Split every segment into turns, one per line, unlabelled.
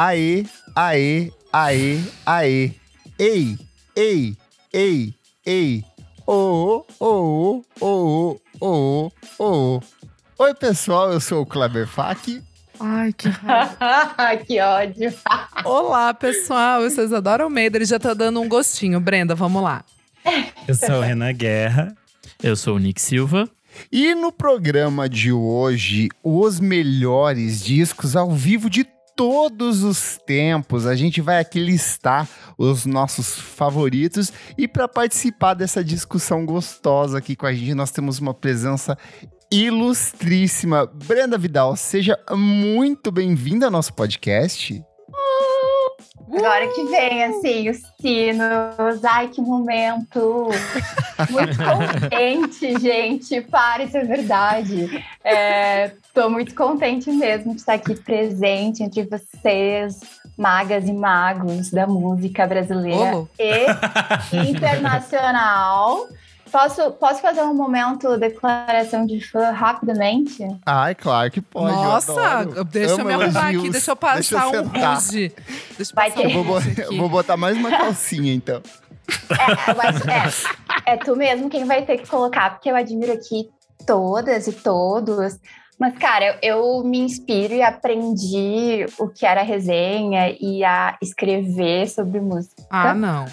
Aê, aê, aê, aê. Ei, ei, ei, ei. Ô, ô, ô, ô, ô. Oi, pessoal, eu sou o Kleber Fak.
Ai, que
que ódio.
Olá, pessoal. Vocês adoram Almeida. Ele já tá dando um gostinho. Brenda, vamos lá.
Eu sou o Renan Guerra.
Eu sou o Nick Silva.
E no programa de hoje, os melhores discos ao vivo de todos os tempos. A gente vai aqui listar os nossos favoritos e para participar dessa discussão gostosa aqui com a gente, nós temos uma presença ilustríssima. Brenda Vidal, seja muito bem-vinda ao nosso podcast.
Agora que vem, assim, os sinos. Ai, que momento! Muito contente, gente. Para, isso é verdade. Estou é, muito contente mesmo de estar aqui presente entre vocês, magas e magos da música brasileira oh. e internacional. Posso, posso fazer um momento declaração de fã rapidamente?
Ai, claro que pode.
Nossa, deixa eu me arrumar aqui, deixa eu passar deixa eu um ruge.
Deixa eu, Vai ter... eu, vou, eu vou botar mais uma calcinha, então.
É, eu é, é tu mesmo quem vai ter que colocar, porque eu admiro aqui todas e todos. Mas, cara, eu, eu, me inspiro e aprendi o que era resenha e a escrever sobre música.
Ah, não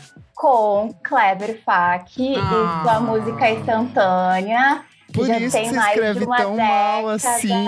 com Kleber Fak ah. e sua música instantânea.
Por já isso tem você mais escreve de uma tão década. mal assim.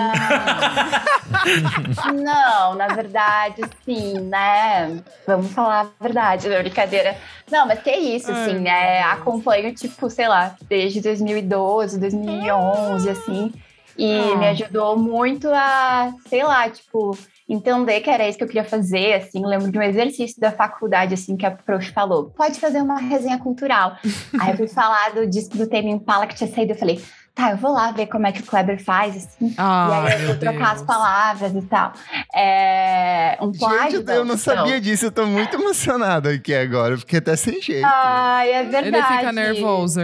Não, na verdade, sim, né? Vamos falar a verdade, não, brincadeira. Não, mas que isso, assim, né? Acompanho, tipo, sei lá, desde 2012, 2011, assim. E ah. me ajudou muito a, sei lá, tipo, entender que era isso que eu queria fazer, assim, lembro de um exercício da faculdade, assim, que a prof falou, pode fazer uma resenha cultural. Aí eu fui falar do disco do Tame Impala que tinha saído, eu falei, tá, eu vou lá ver como é que o Kleber faz, assim,
ah,
e aí eu vou trocar Deus. as palavras e tal. É um plágio.
Gente, eu não sabia disso, eu tô muito emocionado aqui agora, porque até sem jeito.
Ai, é verdade.
Ele fica nervoso.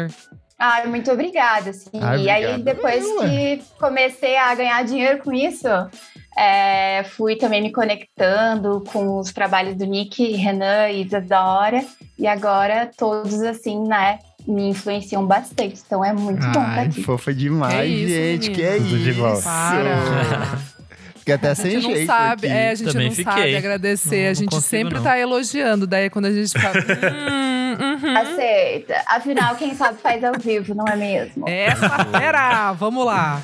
Ai, muito obrigada, assim. Ai, e aí, depois que comecei a ganhar dinheiro com isso, é, fui também me conectando com os trabalhos do Nick, Renan e Isadora. E agora todos, assim, né, me influenciam bastante. Então é muito Ai, bom estar aqui.
Fofa demais, que isso, gente. Menino. Que é Tudo isso. De volta.
Para.
Fiquei até sem
jeito.
Não
sabe,
aqui.
é, a gente
Também
não
fiquei.
sabe agradecer. Não, a gente sempre não. tá elogiando. Daí quando a gente fala. hum,
uhum. Aceita. Afinal, quem sabe faz ao vivo, não é mesmo?
Essa fera! Vamos lá.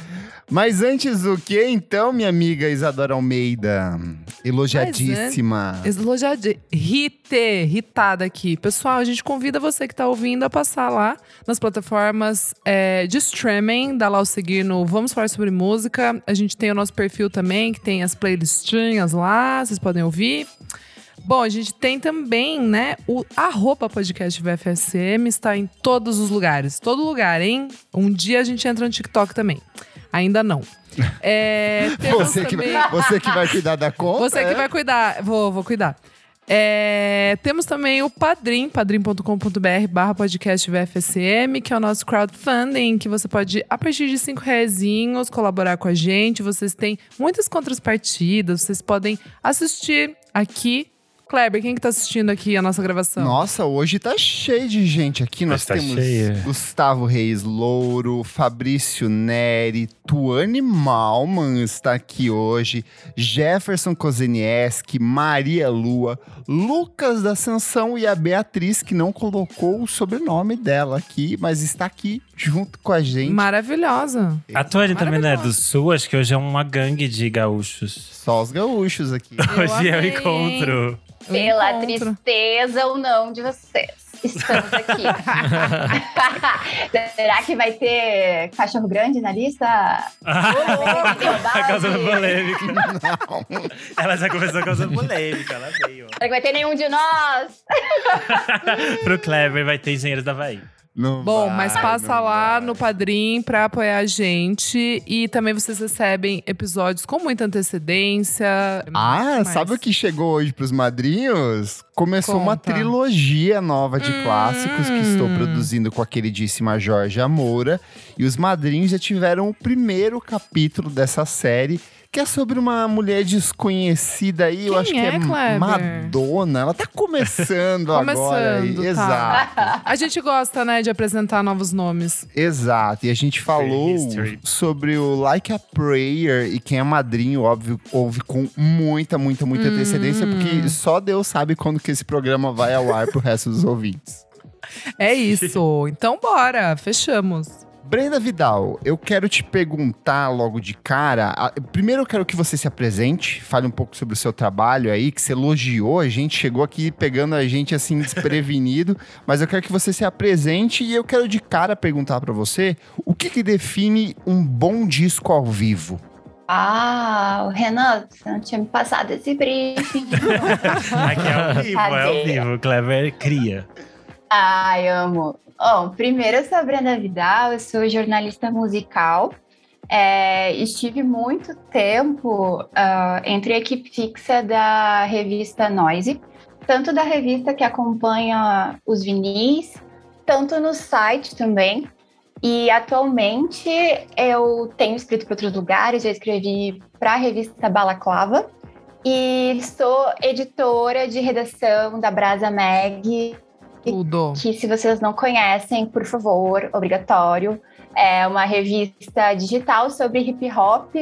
Mas antes do que, então, minha amiga Isadora Almeida? Elogiadíssima.
É, elogiadíssima. Rite, ritada aqui. Pessoal, a gente convida você que está ouvindo a passar lá nas plataformas é, de streaming, dá lá o seguir no Vamos Falar Sobre Música. A gente tem o nosso perfil também, que tem as playlistinhas lá, vocês podem ouvir. Bom, a gente tem também, né, o arroba podcast VFSM, está em todos os lugares. Todo lugar, hein? Um dia a gente entra no TikTok também. Ainda não. É,
você, que vai, você que vai cuidar da conta?
Você que
é?
vai cuidar. Vou, vou cuidar. É, temos também o Padrim, padrim.com.br barra podcast VFSM, que é o nosso crowdfunding, que você pode, a partir de cinco reais, colaborar com a gente. Vocês têm muitas contrapartidas, vocês podem assistir aqui Kleber, quem que tá assistindo aqui a nossa gravação?
Nossa, hoje tá cheio de gente aqui. Nós tá temos cheio. Gustavo Reis Louro, Fabrício Neri, Tuane Malman está aqui hoje, Jefferson Kozenieski, Maria Lua, Lucas da Ascensão e a Beatriz, que não colocou o sobrenome dela aqui, mas está aqui junto com a gente.
Maravilhosa.
A Tuane também não é do Sul, acho que hoje é uma gangue de gaúchos.
Só os gaúchos aqui.
hoje é o encontro.
Pela encontro. tristeza ou não de vocês. Estamos aqui. Será que vai ter cachorro grande na lista?
tá causando polêmica. Não. Ela já começou causando polêmica, ela veio.
Será que vai ter nenhum de nós?
Pro Kleber vai ter Engenheiros da Bahia.
Não
Bom,
vai,
mas passa lá
vai.
no Padrim pra apoiar a gente. E também vocês recebem episódios com muita antecedência.
Ah, sabe o que chegou hoje pros madrinhos? Começou Conta. uma trilogia nova de hum. clássicos que estou produzindo com a queridíssima Jorge Moura. E os madrinhos já tiveram o primeiro capítulo dessa série que é sobre uma mulher desconhecida aí, eu
Quem
acho que
é,
é
Kleber?
Madonna. Ela tá começando, agora. aí.
Começando, tá.
Exato.
A gente gosta, né, de apresentar novos nomes.
Exato. E a gente falou sobre o Like a Prayer e quem é madrinho, óbvio, ouve com muita, muita, muita
Hum.
antecedência, porque só Deus sabe quando que esse programa vai ao ar pro resto dos ouvintes.
É isso. Então bora, fechamos.
Brenda Vidal, eu quero te perguntar logo de cara. a- Primeiro eu quero que você se apresente, fale um pouco sobre o seu trabalho aí, que você elogiou. A gente chegou aqui pegando a gente assim desprevenido, mas eu quero que você se apresente e eu quero de cara perguntar pra você o que, que define um bom disco ao vivo.
Ah, o Renan, você não tinha me passado esse briefing.
Aqui é ao vivo, é ao
Cadê?
vivo. O Clever cria.
Ai, amo. Bom, primeiro eu sou a Brenda Vidal, eu sou jornalista musical. É, estive muito tempo ah, entre a equipe fixa da revista Noise, tanto da revista que acompanha os vinis, tanto no site também. E atualmente eu tenho escrito para outros lugares, já escrevi para a revista Balaclava e sou editora de redação da Brasa Mag
Tudo.
que se vocês não conhecem, por favor, obrigatório. É uma revista digital sobre hip hop.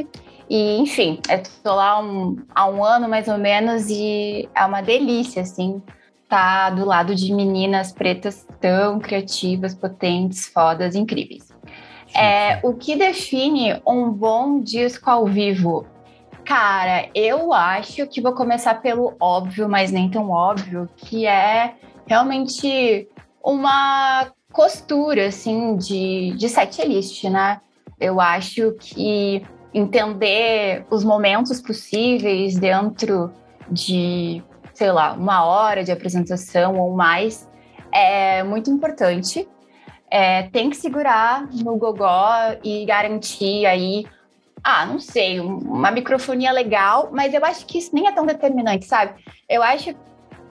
E, enfim, eu tô lá um- há um ano mais ou menos e é uma delícia, assim, tá do lado de meninas pretas tão criativas, potentes, fodas, incríveis. É, o que define um bom disco ao vivo? Cara, eu acho que vou começar pelo óbvio, mas nem tão óbvio, que é realmente uma costura, assim, de, de setlist, né? Eu acho que entender os momentos possíveis dentro de, sei lá, uma hora de apresentação ou mais é muito importante. É, tem que segurar no gogó e garantir aí, ah, não sei, um- uma microfonia legal, mas eu acho que isso nem é tão determinante, sabe? Eu acho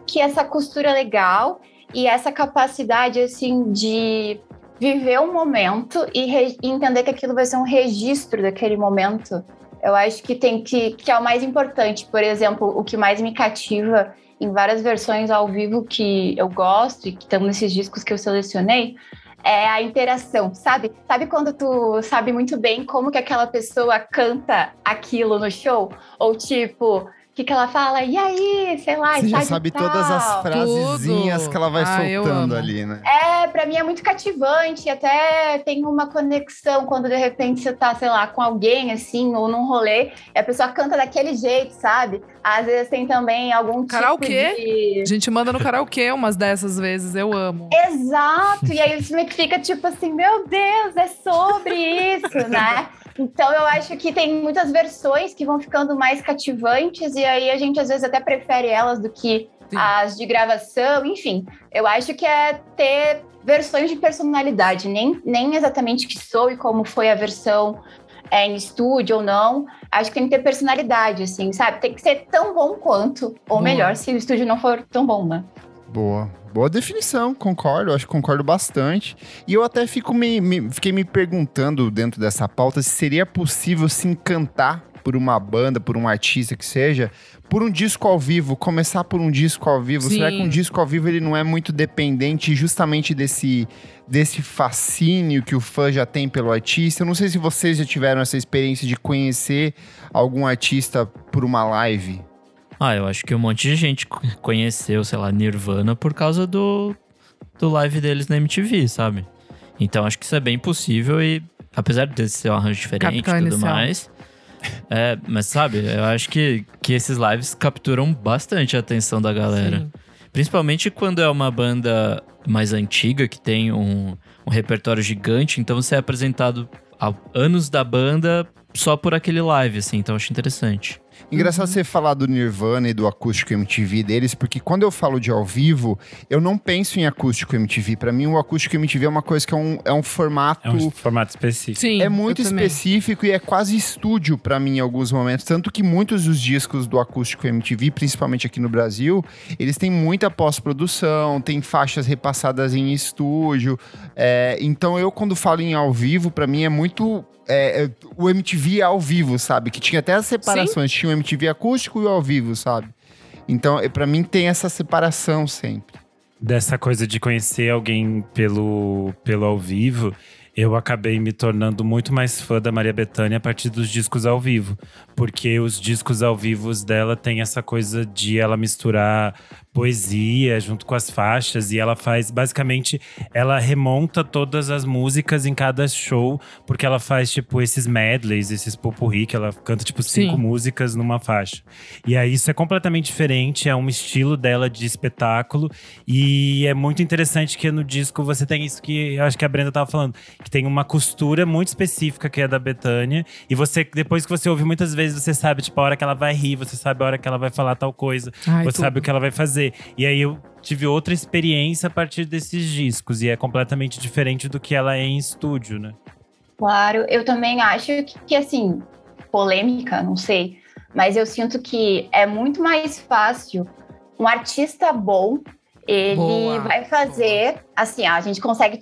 que essa costura legal e essa capacidade assim de viver um momento e, e entender que aquilo vai ser um registro daquele momento. Eu acho que tem que que é o mais importante. Por exemplo, o que mais me cativa em várias versões ao vivo que eu gosto e que estão nesses discos que eu selecionei é a interação, sabe? Sabe quando tu sabe muito bem como que aquela pessoa canta aquilo no show? Ou tipo, que, que ela fala? E aí, sei lá,
Você já sabe
tal.
todas as frasezinhas
Tudo.
que ela vai
Ah,
soltando ali, né?
É, pra mim é muito cativante, até tem uma conexão quando de repente você tá, sei lá, com alguém assim, ou num rolê, e a pessoa canta daquele jeito, sabe? Às vezes tem também algum tipo
Karaokê?
de...
A gente manda no karaokê umas dessas vezes, eu amo.
Exato, e aí você meio que fica tipo assim, meu Deus, é sobre isso, né? Então eu acho que tem muitas versões que vão ficando mais cativantes e aí a gente às vezes até prefere elas do que
Sim.
as de gravação, enfim. Eu acho que é ter versões de personalidade, nem, nem exatamente que soe como foi a versão é, em estúdio ou não. Acho que tem que ter personalidade, assim, sabe? Tem que ser tão bom quanto, ou
Boa.
melhor, se o estúdio não for tão bom, né?
Boa. Boa definição, concordo, acho que concordo bastante. E eu até fico me, me- fiquei me perguntando dentro dessa pauta se seria possível se encantar por uma banda, por um artista que seja, por um disco ao vivo, começar por um disco ao vivo. Será que
Sim.
um disco ao vivo ele não é muito dependente justamente desse, desse fascínio que o fã já tem pelo artista? Eu não sei se vocês já tiveram essa experiência de conhecer algum artista por uma live.
Ah, eu acho que um monte de gente co- conheceu, sei lá, Nirvana por causa do, do live deles na MTV, sabe? Então acho que isso é bem possível e, apesar de ser um arranjo diferente e tudo
inicial.
mais. É, mas sabe, eu acho que, que esses lives capturam bastante a atenção da galera.
Sim.
Principalmente quando é uma banda mais antiga, que tem um, um repertório gigante, então você é apresentado há anos da banda só por aquele live, assim, então eu acho interessante.
Engraçado
Uhum.
você falar do Nirvana e do acústico MTV deles, porque quando eu falo de ao vivo, eu não penso em acústico MTV. Pra mim, o acústico MTV é uma coisa que é um, é um formato.
É um formato específico.
Sim.
É muito
eu também.
específico e é quase estúdio pra mim em alguns momentos. Tanto que muitos dos discos do acústico MTV, principalmente aqui no Brasil, eles têm muita pós-produção, tem faixas repassadas em estúdio. É, então eu, quando falo em ao vivo, pra mim é muito. É, é, o MTV ao vivo, sabe? Que tinha até as separações. Tinha o MTV acústico e o ao vivo, sabe? Então, é, pra mim, tem essa separação sempre.
Dessa coisa de conhecer alguém pelo, pelo ao vivo, eu acabei me tornando muito mais fã da Maria Bethânia a partir dos discos ao vivo. Porque os discos ao vivo dela tem essa coisa de ela misturar poesia junto com as faixas e ela faz basicamente ela remonta todas as músicas em cada show porque ela faz tipo esses medleys, esses popurri que ela canta tipo cinco
Sim.
músicas numa faixa. E aí isso é completamente diferente, é um estilo dela de espetáculo e é muito interessante que no disco você tem isso que eu acho que a Brenda tava falando, que tem uma costura muito específica que é da Betânia e você depois que você ouve muitas vezes você sabe tipo a hora que ela vai rir, você sabe a hora que ela vai falar tal coisa,
Ai,
você
tudo.
sabe o que ela vai fazer. E aí eu tive outra experiência a partir desses discos e é completamente diferente do que ela é em estúdio, né?
Claro, eu também acho que, que, assim, polêmica, não sei, mas eu sinto que é muito mais fácil um artista bom. Ele
Boa,
vai fazer, assim, a gente consegue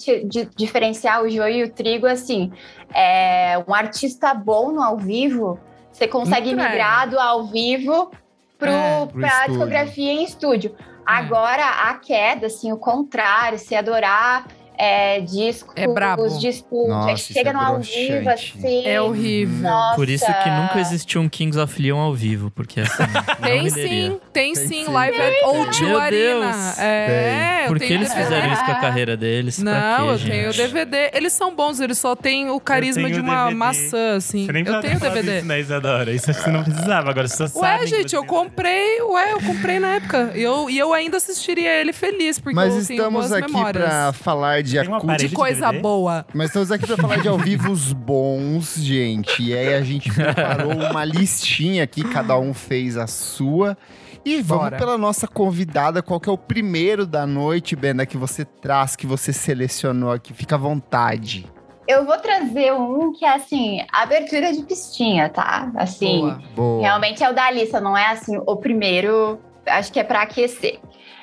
diferenciar o joio e o trigo, assim, é, um artista bom no ao vivo, você consegue migrar do ao vivo pro,
É,
estúdio.
discografia em estúdio. Agora, a queda, assim, o contrário, se adorar é, discos
É brabo.
de estúdio,
Nossa, isso
chega
é
no ao vivo, assim.
É horrível.
Nossa.
Por isso que nunca existiu um Kings of Leon ao vivo, porque assim,
Tem sim, tem,
Tem
sim,
sim.
live at O2
Meu
Arena. É, eu
Por que eles fizeram isso com a carreira deles?
Não,
quê,
eu tenho o DVD. Eles são bons, eles só têm o carisma de uma
DVD.
maçã, assim.
Você nem
Eu tenho o DVD.
Isso, né, Isadora? Isso você não precisava, agora você só
Ué, gente, eu
tem
comprei, ué, eu comprei na época. E eu, e eu ainda assistiria ele feliz, porque
Mas
eu tenho
estamos
boas
aqui
memórias.
pra falar de
Tem
acústico.
De coisa
DVD?
boa.
Mas estamos aqui pra falar de ao vivo os bons, gente. E aí a gente preparou uma listinha aqui, cada um fez a sua. E vamos
Bora.
pela nossa convidada, qual que é o primeiro da noite, Benda, que você traz, que você selecionou aqui. Fica à vontade.
Eu vou trazer um que é, assim, abertura de pistinha, tá? Assim,
Boa.
Boa.
realmente é o da lista, não é, assim, o primeiro, acho que é pra aquecer.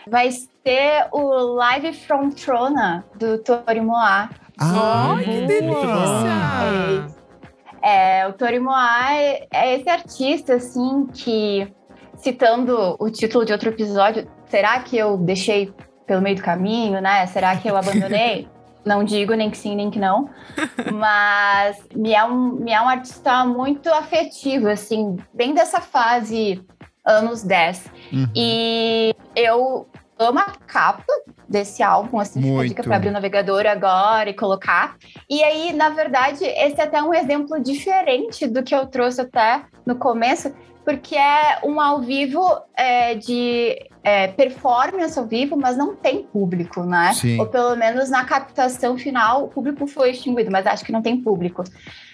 Vai ser o Live from Trona, do Tori Moa.
Ah,
Ai, que delícia!
É, o Tori Moa é, é esse artista, assim, que, citando o título de outro episódio, será que eu deixei pelo meio do caminho, né? Será que eu abandonei? não digo nem que sim, nem que não. Mas me é, um, me é um artista muito afetivo, assim, bem dessa fase anos 10.
Uhum.
E eu amo a capa desse álbum, assim, fica a
Muito.
dica para abrir o navegador agora e colocar. E aí, na verdade, esse é até um exemplo diferente do que eu trouxe até no começo, porque é um ao vivo é, de é, performance ao vivo, mas não tem público, né?
Sim.
Ou pelo menos na captação final, o público foi extinguido, mas acho que não tem público.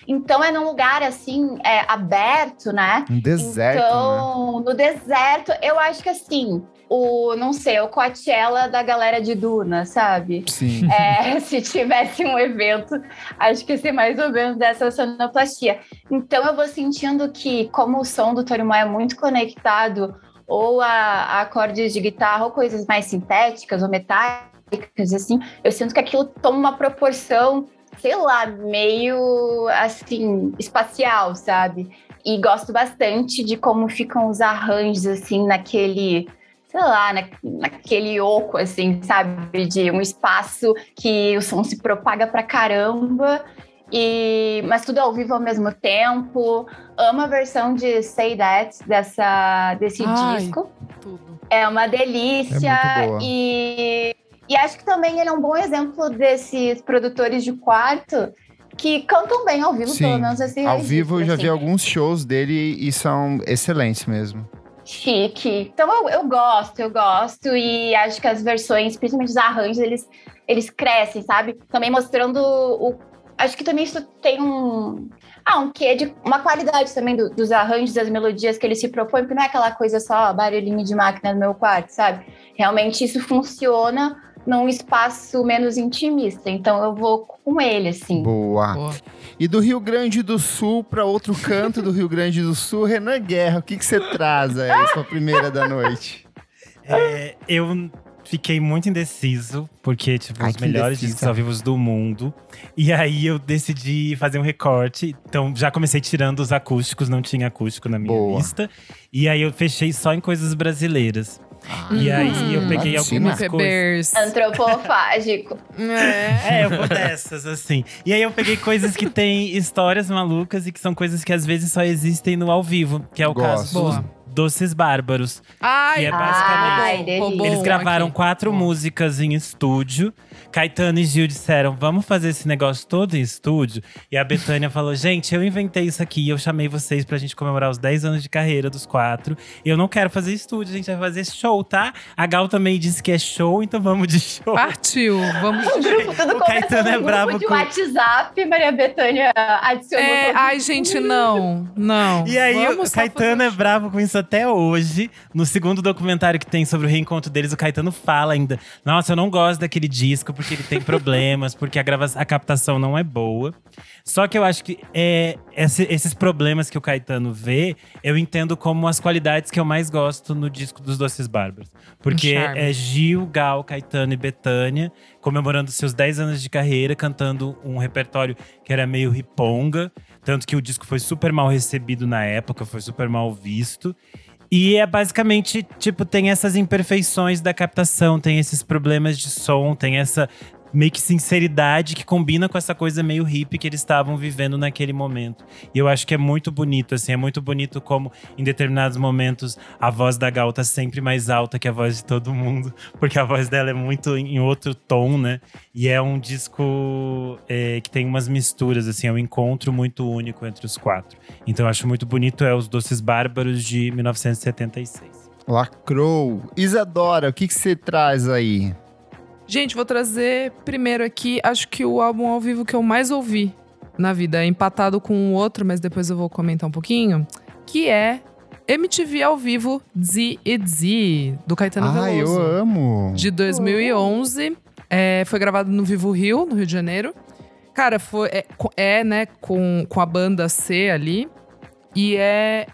Então é num lugar assim, é, aberto, né?
Um deserto, né?
então, no deserto, eu acho que assim, o, não sei, o Coachella da galera de Duna, sabe?
Sim.
É, se tivesse um evento, acho que ia ser mais ou menos dessa sonoplastia. Então eu vou sentindo que, como o som do Tori Moa é muito conectado ou a, a acordes de guitarra ou coisas mais sintéticas ou metálicas, assim, eu sinto que aquilo toma uma proporção, sei lá, meio assim, espacial, sabe? E gosto bastante de como ficam os arranjos, assim, naquele sei lá, na, naquele oco, assim, sabe? De um espaço que o som se propaga pra caramba. E, mas tudo ao vivo ao mesmo tempo. Amo a versão de Say That dessa, desse
Ai.
disco.
Tudo.
É uma delícia.
É muito boa.
E, e acho que também ele é um bom exemplo desses produtores de quarto que cantam bem ao vivo,
Sim.
pelo menos esse
Ao
registro,
vivo eu já
assim.
vi alguns shows dele e são excelentes mesmo.
chique. Então eu, eu gosto, eu gosto e acho que as versões, principalmente os arranjos, eles, eles crescem, sabe? Também mostrando o acho que também isso tem um. Ah, um quê de uma qualidade também do, dos arranjos, das melodias que ele se propõe, porque não é aquela coisa só barulhinho de máquina no meu quarto, sabe? Realmente isso funciona num espaço menos intimista. Então eu vou com ele, assim.
Boa.
Boa.
E do Rio Grande do Sul para outro canto do Rio Grande do Sul, Renan Guerra, o que, que você traz aí, sua primeira da noite?
É, eu fiquei muito indeciso, porque, tipo,
Ai,
os melhores
indecisa.
discos ao vivo do mundo. E aí eu decidi fazer um recorte. Então já comecei tirando os acústicos, não tinha acústico na minha
Boa.
lista. E aí eu fechei só em coisas brasileiras. E aí eu peguei
latina.
algumas coisas.
Antropofágico.
É.
É, eu vou dessas, assim. E aí eu peguei coisas que têm histórias malucas e que são coisas que às vezes só existem no ao vivo, que é o
Gosto.
caso dos. Doces Bárbaros.
Ai,
Que é
Ai,
basicamente.
roubou
Eles gravaram
aqui.
quatro músicas em estúdio. Caetano e Gil disseram: vamos fazer esse negócio todo em estúdio. E a Betânia falou: gente, eu inventei isso aqui. Eu chamei vocês pra gente comemorar os 10 anos de carreira dos quatro. E eu não quero fazer estúdio, a gente vai fazer show, tá? A Gal também disse que é show, então vamos de show.
Partiu. Vamos.
Grupo, tudo
O Caetano
no
é
grupo
bravo
de
com-
WhatsApp, Maria Bethânia adicionou.
É, ai, gente, não. Não.
E aí,
Vamos
o Caetano é bravo com isso até hoje. No segundo documentário que tem sobre o reencontro deles, o Caetano fala ainda: Nossa, eu não gosto daquele disco porque ele tem problemas, porque a, grava a captação não é boa. Só que eu acho que é, esse- esses problemas que o Caetano vê, eu entendo como as qualidades que eu mais gosto no disco dos Doces Bárbaros. Porque
Um
é Gil, Gal, Caetano e Betânia comemorando seus 10 anos de carreira, cantando um repertório que era meio riponga. Tanto que o disco foi super mal recebido na época, foi super mal visto. E é basicamente, tipo, tem essas imperfeições da captação, tem esses problemas de som, tem essa meio que sinceridade que combina com essa coisa meio hippie que eles estavam vivendo naquele momento. E eu acho que é muito bonito, assim, é muito bonito como em determinados momentos a voz da Gal tá sempre mais alta que a voz de todo mundo, porque a voz dela é muito em outro tom, né? E é um disco é, que tem umas misturas, assim, é um encontro muito único entre os quatro. Então eu acho muito bonito, é Os Doces Bárbaros de 1976.
Lacrou. Isadora, o que, que você traz aí?
Gente, vou trazer primeiro aqui, acho que o álbum ao vivo que eu mais ouvi na vida, é empatado com o outro, mas depois eu vou comentar um pouquinho, que é MTV ao vivo Z e Z, do Caetano
ah, eu
Veloso.
amo.
De 2011, é, foi gravado no Vivo Rio, no Rio de Janeiro. Cara, foi, é, é, né, com, com a banda C ali, e é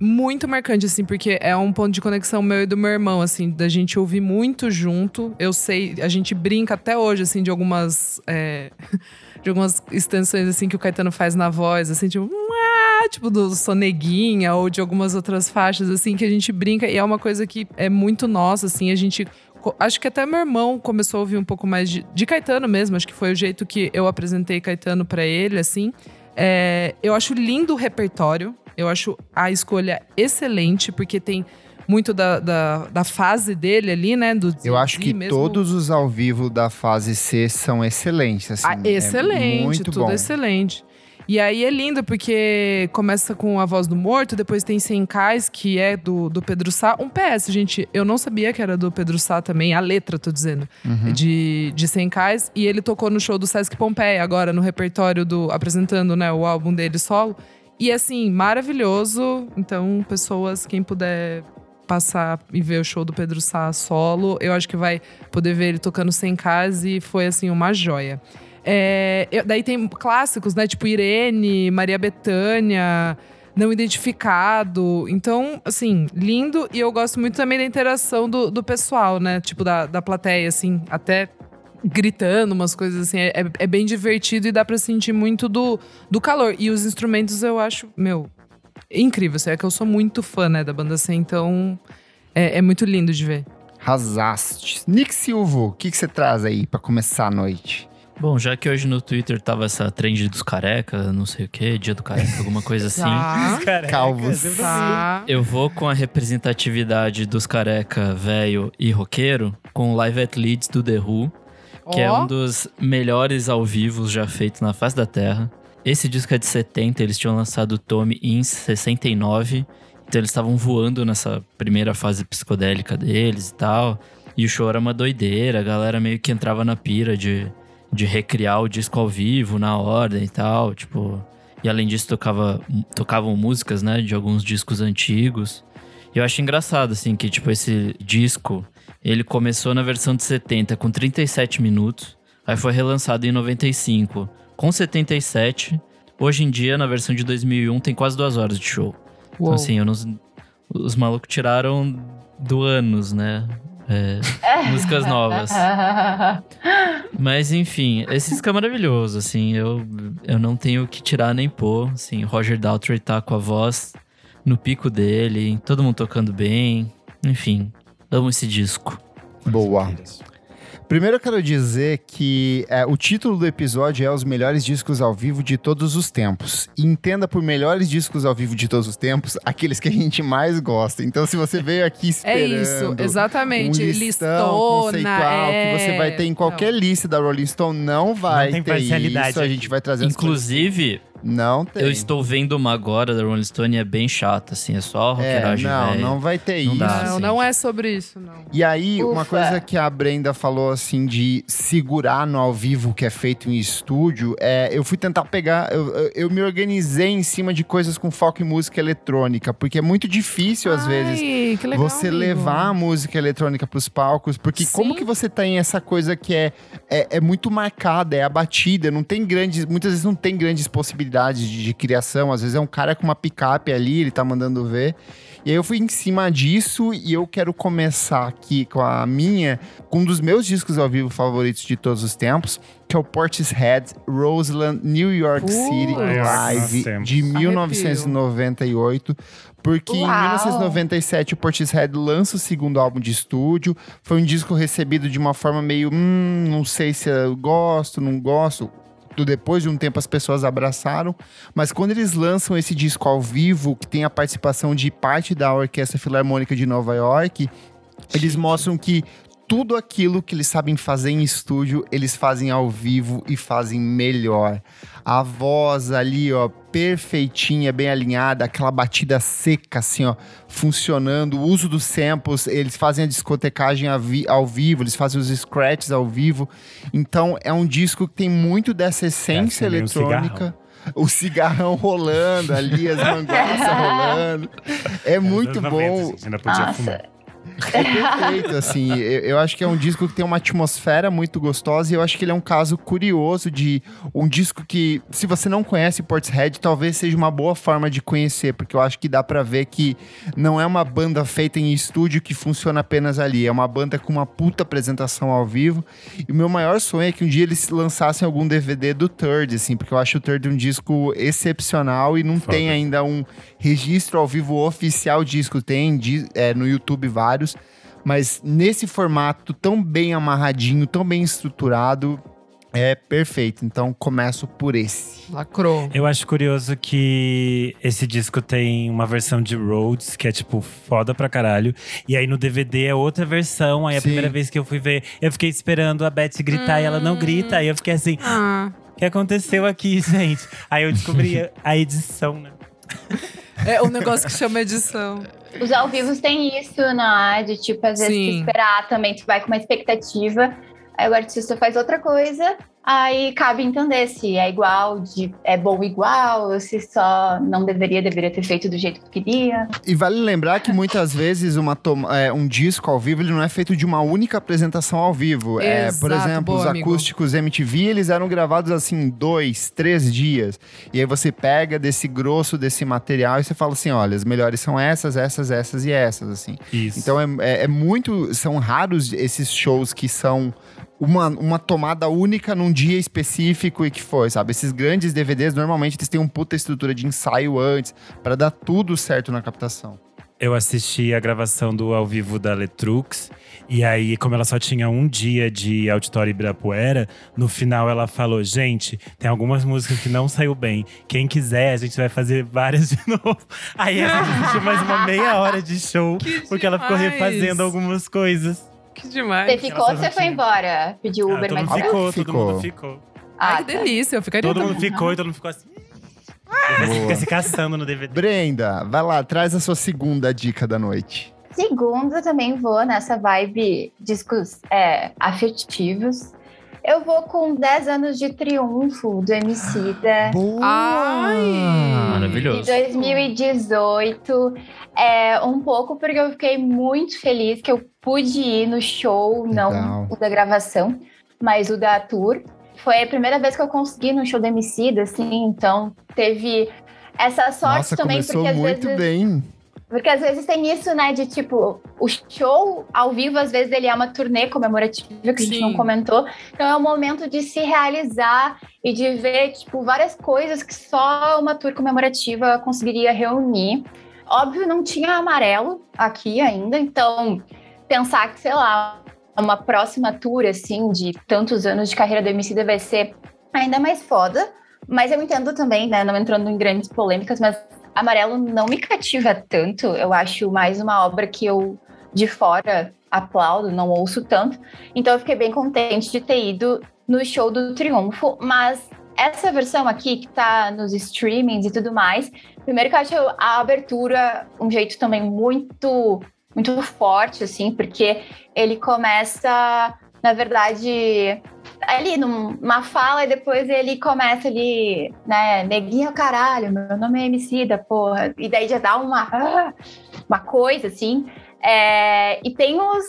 muito marcante, assim, porque é um ponto de conexão meu e do meu irmão, assim, da gente ouvir muito junto. Eu sei, a gente brinca até hoje, assim, de algumas. é, de algumas extensões, assim, que o Caetano faz na voz, assim, tipo. Tipo, do Soneguinha ou de algumas outras faixas, assim, que a gente brinca. E é uma coisa que é muito nossa, assim, a gente. Acho que até meu irmão começou a ouvir um pouco mais de, de Caetano mesmo. Acho que foi o jeito que eu apresentei Caetano pra ele, assim. É, eu acho lindo o repertório. Eu acho a escolha excelente, porque tem muito da, da, da fase dele ali, né? Do
Eu acho que
mesmo.
todos os ao vivo da fase C são excelentes. Assim,
Ah, excelente,
é muito
tudo
bom.
excelente. E aí é lindo porque começa com a voz do morto, depois tem Sem Cais, que é do, do Pedro Sá. Um PS, gente, eu não sabia que era do Pedro Sá também, a letra, tô dizendo,
Uhum.
de, de Sem Cais. E ele tocou no show do Sesc Pompeia, agora no repertório do. apresentando né, o álbum dele solo. E assim, maravilhoso. Então, pessoas, quem puder passar e ver o show do Pedro Sá solo, eu acho que vai poder ver ele tocando sem casa e foi assim uma joia. É, eu- daí tem clássicos, né? Tipo Irene, Maria Bethânia, Não Identificado. Então, assim, lindo. E eu gosto muito também da interação do, do pessoal, né? Tipo, da, da plateia, assim, até gritando umas coisas assim. É, é- é bem divertido e dá pra sentir muito do, do calor. E os instrumentos eu acho, meu, incrível. É que eu sou muito fã, né, da banda C, então é, é muito lindo de ver.
Rasaste. Nick Silva, o que, que você traz aí pra começar a noite?
Bom, já que hoje no Twitter tava essa trend dos careca, não sei o que, dia do careca, alguma coisa assim.
Tá.
Carecas,
Calvos.
eu
Tá.
Eu vou com a representatividade dos careca velho e roqueiro com o Live at Leeds do The Who, que é um dos melhores ao vivo já feitos na face da Terra. Esse disco é de 70, eles tinham lançado o Tommy em 69, então eles estavam voando nessa primeira fase psicodélica deles e tal. E o show era uma doideira, a galera meio que entrava na pira de, de recriar o disco ao vivo, na ordem e tal, tipo... E além disso, tocava, tocavam músicas, né, de alguns discos antigos. E eu acho engraçado, assim, que, tipo, esse disco, ele começou na versão de 70 com 37 minutos, aí foi relançado em 95 com 77. Hoje em dia, na versão de 2001, tem quase duas horas de show. Então,
Uou.
assim, eu não- os malucos tiraram do anos, né? É, músicas novas. Mas enfim, esse disco é maravilhoso, assim, eu, eu não tenho o que tirar nem pôr, assim, Roger Daltrey tá com a voz no pico dele, todo mundo tocando bem, enfim, amo esse disco.
Boa. Primeiro eu quero dizer que é, o título do episódio é Os Melhores Discos ao Vivo de Todos os Tempos. E entenda por melhores discos ao vivo de todos os tempos, aqueles que a gente mais gosta. Então, se você veio aqui
É
esperando...
isso, exatamente.
Um listão
Listona,
conceitual
é...
que você vai ter em qualquer lista da Rolling Stone, não vai
Não tem
ter isso. A gente vai trazer as coisas-
Inclusive,
Não tem.
eu estou vendo uma agora da Rolling Stone e é bem chata, assim, é só
É,
rockeragem
não, não vai ter
Não
isso.
dá.
Não,
assim.
não é sobre isso, não.
E aí, uma
Ufa.
coisa que a Brenda falou, assim, de segurar no ao vivo que é feito em estúdio, é, eu fui tentar pegar, eu, eu- eu me organizei em cima de coisas com foco em música eletrônica, porque é muito difícil, às vezes,
Ai, legal,
você
amigo.
levar a música eletrônica pros palcos, porque como
Sim.
que você tem essa coisa que é, é, é muito marcada, é abatida, não tem grandes, muitas vezes não tem grandes possibilidades de, de criação, às vezes é um cara com uma picape ali, ele tá mandando ver. E aí eu fui em cima disso e eu quero começar aqui com a minha, com um dos meus discos ao vivo favoritos de todos os tempos, que é o Portishead Roseland New York. City Live de
Arrepio.
1998. Porque em
Uau.
1997 o Portishead lança o segundo álbum de estúdio. Foi um disco recebido de uma forma meio, hum, não sei se eu gosto, não gosto. Do depois de um tempo as pessoas abraçaram, mas quando eles lançam esse disco ao vivo, que tem a participação de parte da Orquestra Filarmônica de Nova York, eles mostram que tudo aquilo que eles sabem fazer em estúdio, eles fazem ao vivo e fazem melhor. A voz ali, ó, perfeitinha, bem alinhada, aquela batida seca, assim, ó, funcionando. O uso dos samples, eles fazem a discotecagem ao vivo, eles fazem os scratches ao vivo. Então, é um disco que tem muito dessa essência
um
eletrônica. O cigarrão rolando ali, as manguaças rolando. É muito
Anos 90,
bom.
gente, ainda podia
Nossa.
fumar.
É perfeito, assim. Eu, eu acho que é um disco que tem uma atmosfera muito gostosa e eu acho que ele é um caso curioso de um disco que, se você não conhece Portishead, talvez seja uma boa forma de conhecer, porque eu acho que dá pra ver que não é uma banda feita em estúdio que funciona apenas ali, é uma banda com uma puta apresentação ao vivo. E o meu maior sonho é que um dia eles lançassem algum DVD do Third, assim, porque eu acho o Third um disco excepcional e não
Foda.
tem ainda um registro ao vivo oficial disco. Tem é, no YouTube vários. Mas nesse formato tão bem amarradinho, tão bem estruturado, é perfeito. Então começo por esse.
Lacrou.
Eu acho curioso que esse disco tem uma versão de Rhodes, que é tipo foda pra caralho. E aí no DVD é outra versão. Aí a
Sim.
primeira vez que eu fui ver, eu fiquei esperando a Beth gritar e ela não grita. Aí eu fiquei assim,
Ah,
o que aconteceu aqui, gente? Aí eu descobri a- a edição, né?
é um negócio que chama edição.
Os ao vivos tem isso, né? De tipo, às vezes
Sim.
esperar também, tu vai com uma expectativa, aí o artista faz outra coisa, aí cabe entender se é igual, de, é bom igual, ou se só não deveria, deveria ter feito do jeito que queria.
E vale lembrar que muitas vezes uma toma- é, um disco ao vivo ele não é feito de uma única apresentação ao vivo. É, por
Exato,
exemplo,
boa,
os
amigo.
acústicos MTV eles eram gravados assim dois, três dias. E aí você pega desse grosso desse material e você fala assim, olha, as melhores são essas, essas, essas e essas, assim.
Isso.
Então é, é- é muito. São raros esses shows que são uma, uma tomada única num dia específico e que foi, sabe? Esses grandes DVDs, normalmente, eles têm um puta estrutura de ensaio antes, pra dar tudo certo na captação.
Eu assisti a gravação do ao vivo da Letrux. E aí, como ela só tinha um dia de auditório Ibirapuera, no final ela falou: gente, tem algumas músicas que não saiu bem. Quem quiser, a gente vai fazer várias de novo. Aí a gente assistiu mais uma meia hora de show, porque ela ficou
demais!
refazendo algumas coisas.
Que demais.
Você ficou ou você foi embora? Pediu
Ah,
Uber,
todo
mas não?
ficou, todo
Ficou.
mundo ficou.
Ai,
Ah,
que
tá.
delícia. Eu ficaria
Todo mundo ficou e todo mundo ficou assim. Fica se caçando no DVD.
Brenda, vai lá, traz a sua segunda dica da noite.
Segundo, eu também vou nessa vibe discos é, afetivos. Eu vou com 10 anos de triunfo do Emicida.
Boa!
Ai!
Maravilhoso.
De 2018. É, um pouco porque eu fiquei muito feliz que eu pude ir no show,
Legal.
não o da gravação, mas o da tour. Foi a primeira vez que eu consegui no show do Emicida, assim, então teve essa sorte
Nossa,
também,
começou
porque às
muito
vezes.
bem.
Porque às vezes tem isso, né, de tipo, o show ao vivo, às vezes ele é uma turnê comemorativa que a gente
Sim.
não comentou. Então é o momento de se realizar e de ver, tipo, várias coisas que só uma tour comemorativa conseguiria reunir. Óbvio, não tinha amarelo aqui ainda, então pensar que, sei lá, uma próxima tour, assim, de tantos anos de carreira do Emicida vai ser ainda mais foda. Mas eu entendo também, né, não entrando em grandes polêmicas, mas Amarelo não me cativa tanto. Eu acho mais uma obra que eu, de fora, aplaudo, não ouço tanto. Então eu fiquei bem contente de ter ido no show do Triunfo, mas essa versão aqui, que tá nos streamings e tudo mais, primeiro que eu acho a abertura um jeito também muito, muito forte, assim, porque ele começa, na verdade, ali numa fala e depois ele começa ali, né, neguinha caralho, meu nome é Emicida, porra. E daí já dá uma, uma coisa, assim. É, e tem os,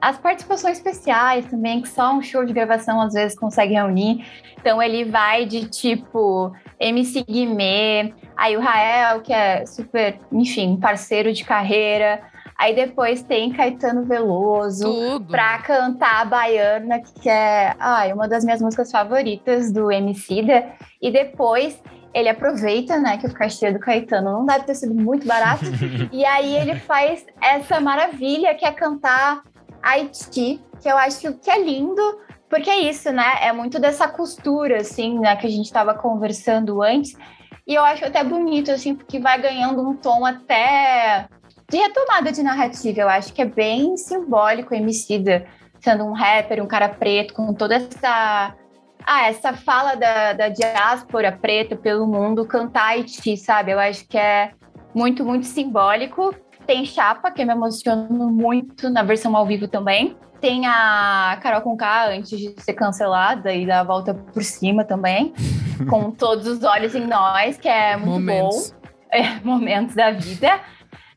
as participações especiais também, que só um show de gravação às vezes consegue reunir. Então ele vai de tipo MC Guimê, aí o Rael, que é super, enfim, parceiro de carreira. Aí depois tem Caetano Veloso
Tudo.
pra cantar a Baiana, que é ai, uma das minhas músicas favoritas do Emicida. E depois ele aproveita, né, que o cachê do Caetano não deve ter sido muito barato. e aí ele faz essa maravilha que é cantar Haiti, que eu acho que é lindo, porque é isso, né? É muito dessa costura, assim, né, que a gente estava conversando antes. E eu acho até bonito, assim, porque vai ganhando um tom até de retomada de narrativa. Eu acho que é bem simbólico o Emicida sendo um rapper, um cara preto, com toda essa ah, essa fala da, da diáspora preta pelo mundo, cantar Haiti, sabe? Eu acho que é muito, muito simbólico. Tem Chapa, que me emociona muito na versão ao vivo também. Tem a Carol Conká, antes de ser cancelada e dar a volta por cima também, com todos os olhos em nós, que é muito
Momentos.
bom. É, momentos da vida.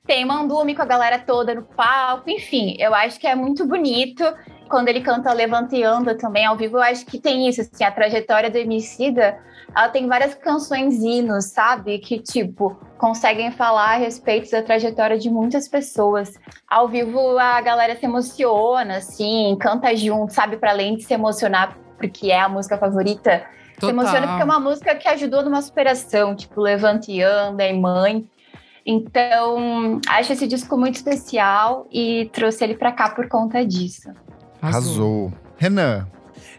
Tem Mandume com a galera toda no palco, enfim, eu acho que é muito bonito. Quando ele canta Levanta e Anda também ao vivo, eu acho que tem isso, assim, a trajetória do Emicida, ela tem várias canções hinos, sabe? Que, tipo, conseguem falar a respeito da trajetória de muitas pessoas. Ao vivo, a galera se emociona, assim, canta junto, sabe? Para além de se emocionar, porque é a música favorita, se
Total.
emociona porque é uma música que ajudou numa superação, tipo Levante e Anda e Mãe. Então, acho esse disco muito especial e trouxe ele pra cá por conta disso.
Arrasou. Renan,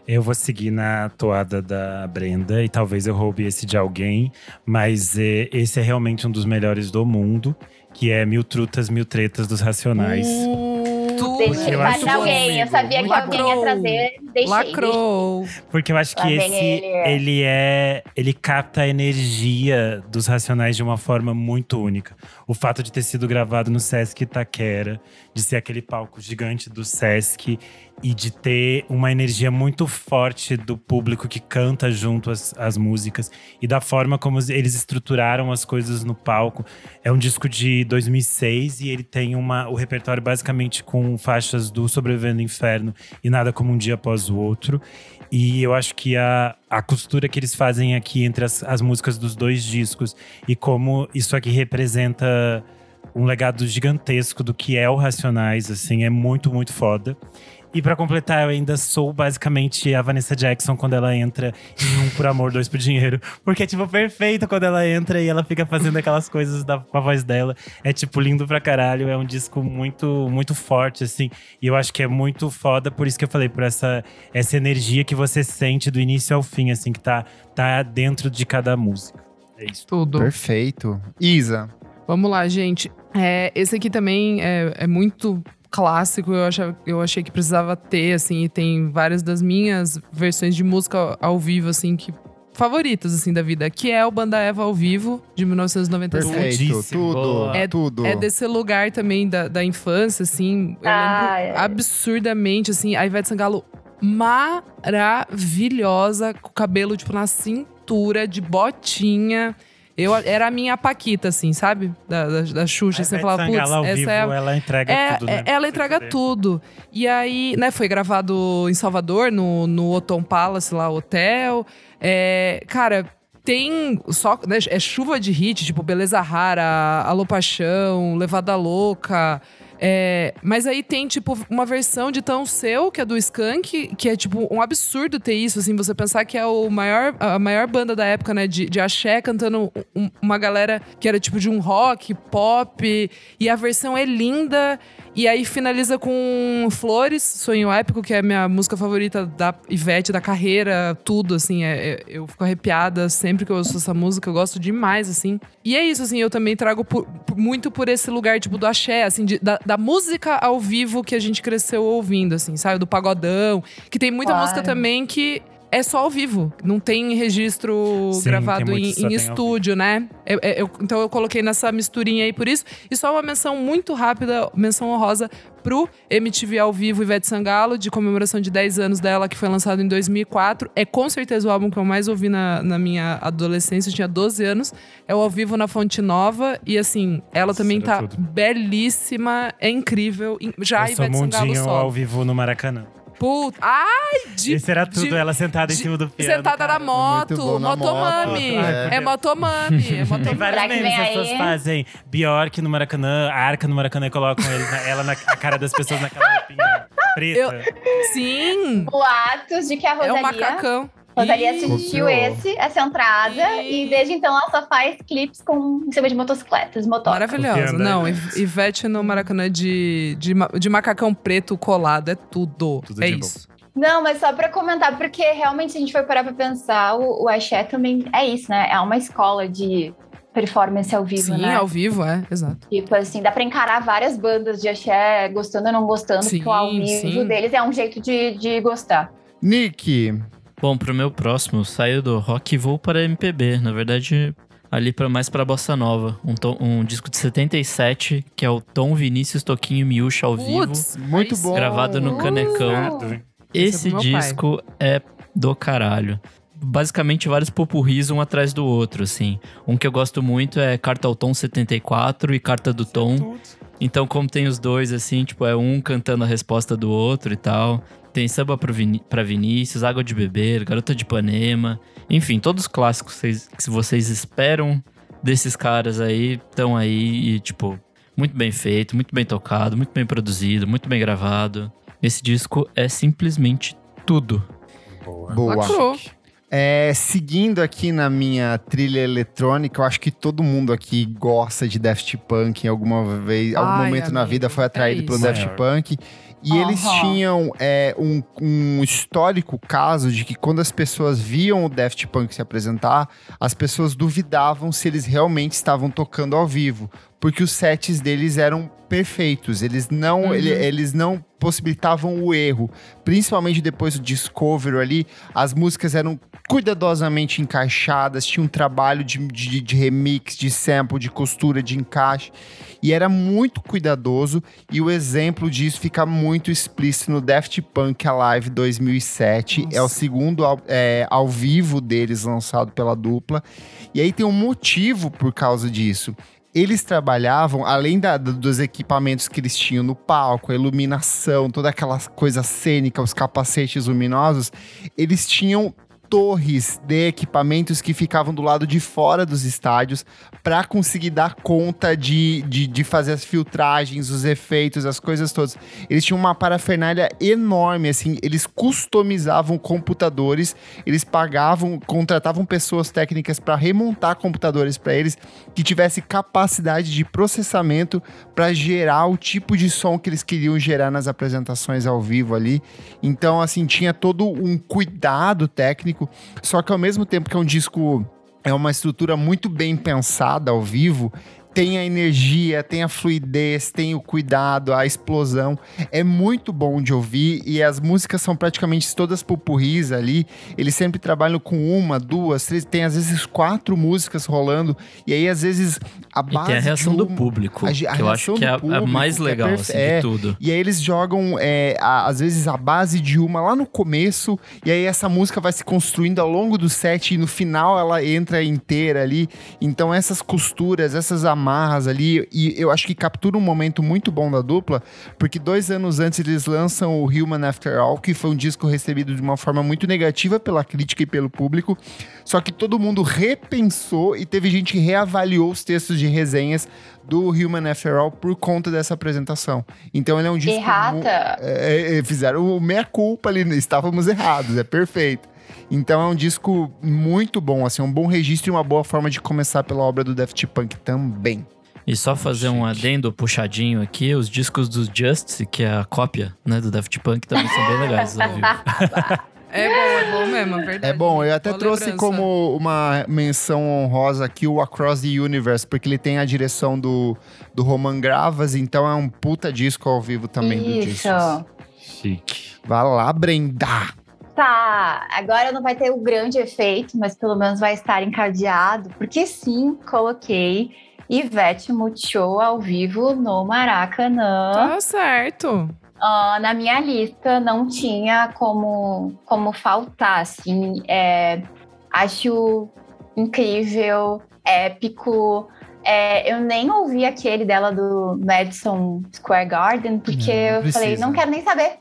Eu vou seguir na toada da Brenda e talvez eu roube esse de alguém, mas eh, esse é realmente um dos melhores do mundo, que é Mil Trutas, Mil Tretas dos Racionais.
Tudo.
Deixei
eu
de alguém,
bom,
eu sabia que
amigo.
alguém ia
Lacrou.
trazer, deixei.
Lacrou.
Porque eu acho que esse,
ele, é.
ele é. Ele capta a energia dos Racionais de uma forma muito única. O fato de ter sido gravado no Sesc Itaquera, de ser aquele palco gigante do Sesc e de ter uma energia muito forte do público que canta junto as, as músicas e da forma como eles estruturaram as coisas no palco. É um disco de 2006 e ele tem uma, o repertório basicamente com faixas do Sobrevivendo Inferno e Nada Como Um Dia Após o Outro. E eu acho que a, a costura que eles fazem aqui entre as, as músicas dos dois discos e como isso aqui representa um legado gigantesco do que é o Racionais, assim, é muito, muito foda. E pra completar, eu ainda sou basicamente a Vanessa Jackson quando ela entra em Um por Amor, Dois por Dinheiro. Porque é, tipo, perfeito quando ela entra e ela fica fazendo aquelas coisas da, com a voz dela. É, tipo, lindo pra caralho. É um disco muito, muito forte, assim. E eu acho que é muito foda, por isso que eu falei, por essa, essa energia que você sente do início ao fim, assim, que tá, tá dentro de cada música. É isso.
Tudo.
perfeito. Isa,
Vamos lá, gente. É, esse aqui também é, é muito clássico. Eu, achava, eu achei que precisava ter, assim, e tem várias das minhas versões de música ao vivo, assim, que favoritas, assim, da vida. Que é o Banda Eva ao vivo, de 1997.
perfeito.
Lindíssimo.
Tudo.
É-
tudo.
É desse lugar também da, da infância, assim. Eu
Ah,
lembro
é.
absurdamente, assim. A Ivete Sangalo maravilhosa, com o cabelo, tipo, na cintura, de botinha. Eu, era a minha Paquita, assim, sabe? Da, da, da Xuxa.
A
Você falava, putz,
ao
essa
vivo,
é a
ela entrega
é,
tudo, né?
é, ela entrega tudo. E aí, né, foi gravado em Salvador, no, no Otom Palace, lá, hotel. É, cara, tem só. Né, é chuva de hit, tipo Beleza Rara, Alô Paixão, Levada Louca. É, mas aí tem, tipo, uma versão de Tão Seu, que é do Skank, que é, tipo, um absurdo ter isso, assim, você pensar que é o maior, a maior banda da época, né, de, de axé, cantando um- uma galera que era, tipo, de um rock, pop, e a versão é linda, e aí finaliza com Flores, Sonho Épico, que é a minha música favorita da Ivete, da carreira, tudo, assim, é- é- eu fico arrepiada sempre que eu ouço essa música, eu gosto demais, assim. E é isso, assim, eu também trago por- muito por esse lugar, tipo, do axé, assim, de- da, da música ao vivo que a gente cresceu ouvindo, assim, sabe? Do pagodão, que tem muita
Claro.
música também que é só ao vivo, não tem registro
Sim,
gravado
tem
em,
só
em estúdio, né? Eu- eu- então eu coloquei nessa misturinha aí por isso. E só uma menção muito rápida, menção honrosa pro MTV ao vivo Ivete Sangalo, de comemoração de 10 anos dela, que foi lançado em 2004. É com certeza o álbum que eu mais ouvi na, na minha adolescência, eu tinha 12 anos. É o ao vivo na Fonte Nova. E assim, ela também
Será
tá
tudo.
belíssima, é incrível. Já
Eu sou
Ivete Sangalo
mundinho
solo.
ao vivo no Maracanã.
Puta. Ai, de
Isso era tudo,
de-
ela sentada em cima do piano.
Sentada
cara.
na moto,
bom na
motomami.
moto,
É,
é.
motomami, é
Tem
motomami.
vários
Será que
memes as pessoas fazem. Bjork no Maracanã, Arca no Maracanã e colocam ele ela na a cara das pessoas naquela roupinha preta.
Sim,
Boatos de que a
é
Rosalia,
um macacão.
Rosalia
Ih,
assistiu esse, essa entrada,
Ih.
e desde então ela só faz clipes com, em cima de motocicletas, motor.
Maravilhosa.
Copiando
Não, Ivete no Maracanã de, de, de macacão preto colado. É tudo.
Tudo
é
de bom.
isso.
Não, mas só pra comentar, porque realmente se a gente for parar pra pensar, o, o axé também é isso, né? É uma escola de performance ao vivo,
Sim,
né?
ao vivo, é, exato.
Tipo assim, dá pra encarar várias bandas de axé, gostando ou não gostando,
Sim,
porque o ao vivo
sim.
deles é um jeito de, de gostar.
Nick,
Bom, pro meu próximo, saio do rock e vou para MPB. Na verdade, ali para mais pra bossa nova. Um, tom- um disco de 77, que é o Tom Vinícius Toquinho Miúcha ao vivo.
Putz,
Muito bom.
Gravado no
Uh!
Canecão.
Nada.
Esse
é meu pai.
disco é do caralho. Basicamente, vários popurris um atrás do outro, assim. Um que eu gosto muito é Carta ao Tom 74 e Carta do Tom. Então, como tem os dois, assim, tipo, é um cantando a resposta do outro e tal. Tem Samba pro Vini pra Vinícius, Água de Beber, Garota de Ipanema. Enfim, todos os clássicos que vocês esperam desses caras aí estão aí e, tipo, muito bem feito, muito bem tocado, muito bem produzido, muito bem gravado. Esse disco é simplesmente tudo.
Boa.
Boa.
Lacrou.
É, seguindo aqui na minha trilha eletrônica, eu acho que todo mundo aqui gosta de Daft Punk em alguma vez, algum
Ai,
momento na
amigo,
vida foi
é
atraído pelo
isso.
Daft
Maior.
Punk. E eles
Aham.
tinham é, um, um histórico caso de que quando as pessoas viam o Daft Punk se apresentar, as pessoas duvidavam se eles realmente estavam tocando ao vivo. Porque os sets deles eram perfeitos. Eles não,
Uhum.
ele- eles não possibilitavam o erro. Principalmente depois do Discovery ali, as músicas eram cuidadosamente encaixadas, tinha um trabalho de, de, de remix, de sample, de costura, de encaixe. E era muito cuidadoso, e o exemplo disso fica muito explícito no Daft Punk Alive 2007. É o segundo ao, é, ao vivo deles lançado pela dupla. E aí tem um motivo por causa disso. Eles trabalhavam, além da- do- dos equipamentos que eles tinham no palco, a iluminação, toda aquela coisa cênica, os capacetes luminosos, eles tinham torres de equipamentos que ficavam do lado de fora dos estádios para conseguir dar conta de, de, de fazer as filtragens, os efeitos, as coisas todas. Eles tinham uma parafernália enorme, assim, eles customizavam computadores, eles pagavam, contratavam pessoas técnicas para remontar computadores para eles que tivesse capacidade de processamento para gerar o tipo de som que eles queriam gerar nas apresentações ao vivo ali. Então, assim, tinha todo um cuidado técnico, só que ao mesmo tempo que é um disco é uma estrutura muito bem pensada ao vivo, tem a energia, tem a fluidez, tem o cuidado, a explosão. É muito bom de ouvir e as músicas são praticamente todas pupurris ali. Eles sempre trabalham com uma, duas, três, tem às vezes quatro músicas rolando e aí às vezes a base
E tem a reação do
uma-
público,
a- a
que eu acho que
do
é a- a mais
é
legal,
perfe-
assim,
é.
de tudo.
E aí eles jogam, é, a- às vezes, a base de uma lá no começo, e aí essa música vai se construindo ao longo do set, e no final ela entra inteira ali. Então essas costuras, essas amarras ali, e eu acho que captura um momento muito bom da dupla, porque dois anos antes eles lançam o Human After All, que foi um disco recebido de uma forma muito negativa pela crítica e pelo público, só que todo mundo repensou e teve gente que reavaliou os textos de resenhas do Human After All por conta dessa apresentação. Então ele é um disco.
Errata.
é, é, fizeram o meia culpa ali, estávamos errados, é perfeito. Então é um disco muito bom, assim, um bom registro e uma boa forma de começar pela obra do Daft Punk também.
E só fazer um adendo puxadinho aqui, os discos do Justice, que é a cópia né, do Daft Punk, também são bem legais ao vivo.
É bom, é bom mesmo, é verdade.
É bom, eu até
Boa
trouxe
lembrança.
como uma menção honrosa aqui o Across the Universe, porque ele tem a direção do, do Roman Gravas, então é um puta disco ao vivo também do
Isso.
Justice.
Chique.
Vai lá, Brenda!
Tá, agora não vai ter o grande efeito, mas pelo menos vai estar encadeado, porque sim, coloquei Ivete Multishow ao vivo no Maracanã.
Tá certo.
Ah, na minha lista não tinha como, como faltar, assim, é, acho incrível, épico. É, eu nem ouvi aquele dela do Madison Square Garden, porque
Não,
eu falei,
precisa.
não quero nem saber.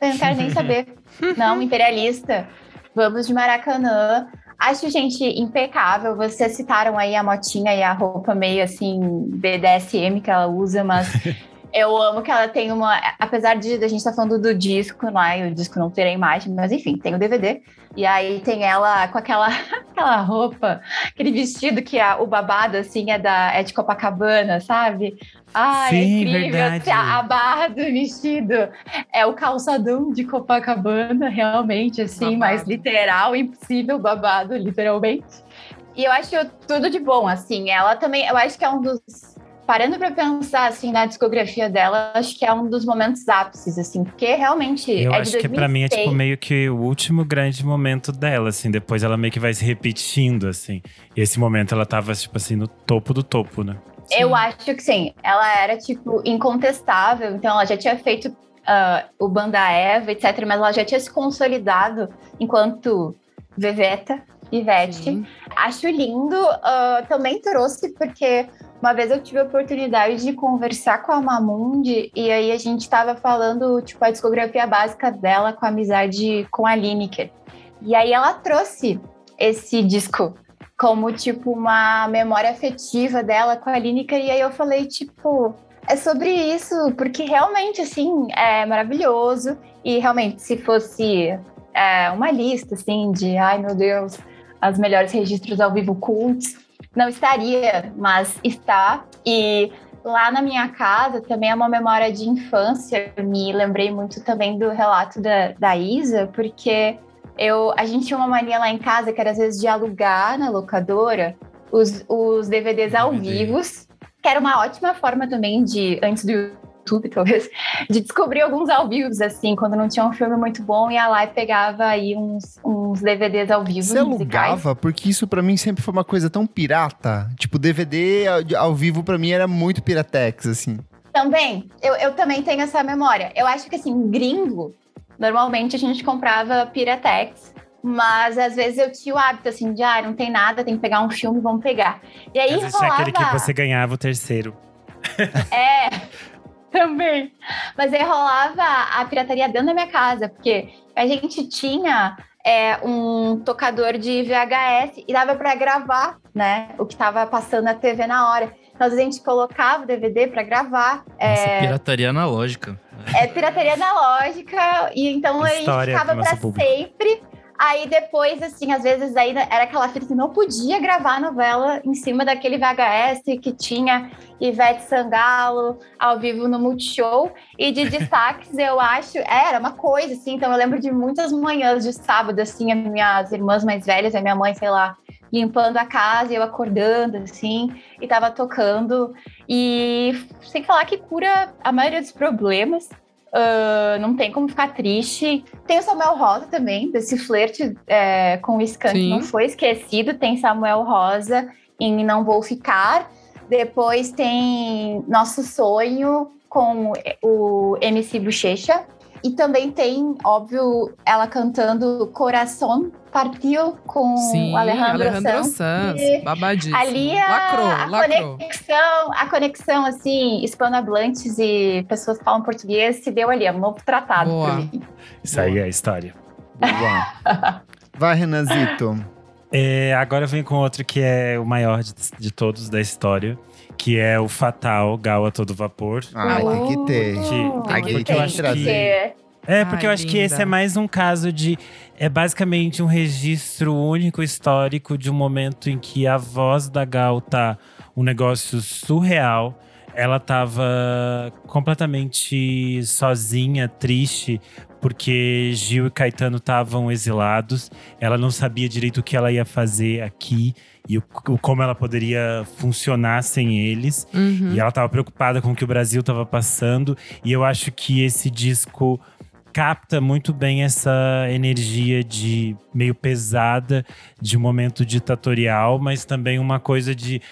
Eu não quero nem saber. Não, imperialista. Vamos de Maracanã. Acho, gente, impecável. Vocês citaram aí a motinha e a roupa meio assim, BDSM que ela usa, mas eu amo que ela tem uma. Apesar de a gente estar falando do disco, né? O disco não ter a imagem, mas enfim, tem o DVD. E aí tem ela com aquela, aquela roupa, aquele vestido que a, o babado, assim, é, da, é de Copacabana, sabe? Ai, é
Sim,
incrível.
verdade.
A, a barra do vestido é o calçadão de Copacabana, realmente, assim,
Babado.
mais literal, impossível babado, literalmente. E eu acho tudo de bom, assim. Ela também, eu acho que é um dos. Parando pra pensar, assim, na discografia dela, acho que é um dos momentos ápices, assim, porque realmente
Eu
é
acho
de
que pra mim é tipo
2006.
meio que o último grande momento dela, assim. Depois ela meio que vai se repetindo, assim. E esse momento ela tava, tipo assim, no topo do topo, né?
Eu acho que sim. Ela era, tipo, incontestável. Então, ela já tinha feito ah, o Banda Eva, etc. Mas ela já tinha se consolidado enquanto Veveta, Ivete.
Sim.
Acho lindo. ah, também trouxe, porque uma vez eu tive a oportunidade de conversar com a Mamundi. E aí a gente tava falando, tipo, a discografia básica dela com a amizade com a Lineker. E aí ela trouxe esse disco como, tipo, uma memória afetiva dela com a Lineker. E aí eu falei, tipo, é sobre isso, porque realmente, assim, é maravilhoso. E realmente, se fosse é, uma lista, assim, de, ai meu Deus, as melhores registros ao vivo cults, não estaria, mas está. E lá na minha casa também é uma memória de infância. Me lembrei muito também do relato da, da Isa, porque eu, a gente tinha uma mania lá em casa que era às vezes de alugar na locadora os, os DVDs ao
DVD.
vivos, que era uma ótima forma também de, antes do YouTube, talvez, de descobrir alguns ao vivos, assim, quando não tinha um filme muito bom, ia lá e pegava aí uns, uns DVDs ao vivo.
Você
musicais.
alugava? Porque isso pra mim sempre foi uma coisa tão pirata. Tipo, DVD ao- ao vivo pra mim era muito piratex, assim.
Também, eu, eu também tenho essa memória. Eu acho que assim, gringo, normalmente a gente comprava Piratex, mas às vezes eu tinha o hábito assim de, ah, não tem nada, tem que pegar um filme, vamos pegar. E aí
Às vezes tinha
rolava...
aquele que você ganhava o terceiro.
É, também. Mas aí rolava a pirataria dentro da minha casa, porque a gente tinha é, um tocador de VHS e dava para gravar, né? O que estava passando na TV na hora. Então, às vezes a gente colocava o DVD para gravar.
Nossa,
É,
pirataria analógica.
é pirataria analógica, e então a gente
História
ficava
público.
sempre. Aí depois, assim, às vezes aí era aquela fita que não podia gravar novela em cima daquele VHS que tinha Ivete Sangalo ao vivo no Multishow. E de destaques, eu acho, era uma coisa, assim. Então eu lembro de muitas manhãs de sábado, assim, as minhas irmãs mais velhas, a minha mãe, sei lá, limpando a casa, eu acordando, assim, e tava tocando. E sem falar que cura a maioria dos problemas. Uh, não tem como ficar triste. Tem o Samuel Rosa também, desse flerte é, com o Skank,
Sim.
não foi esquecido. Tem Samuel Rosa em Não Vou Ficar. Depois tem Nosso Sonho com o MC Bochecha. E também tem, óbvio, ela cantando Coração Partiu com
Sim,
o Alejandro,
Alejandro
Sanz.
Sanz. Babadíssimo.
Ali a,
lacrou,
a
lacrou.
conexão, a conexão, assim, hispanohablantes e pessoas que falam português se deu ali, é um novo tratado
Boa.
pra mim.
Isso aí é a história.
Boa. Vai, Renanzito.
É, agora eu venho com outro que é o maior de, de todos da história, que é o Fatal Gal a Todo Vapor.
Ah, tem que ter.
Que-
tem que
que
eu
eu
acho
trazer.
É, porque
Ai,
eu acho que
linda.
esse é mais um caso de. É basicamente um registro único histórico de um momento em que a voz da Gal tá um negócio surreal. Ela tava completamente sozinha, triste, porque Gil e Caetano estavam exilados. Ela não sabia direito o que ela ia fazer aqui e o, o- como ela poderia funcionar sem eles.
Uhum.
E ela tava preocupada com o que o Brasil tava passando. E eu acho que esse disco capta muito bem essa energia de meio pesada, de um momento ditatorial, mas também uma coisa de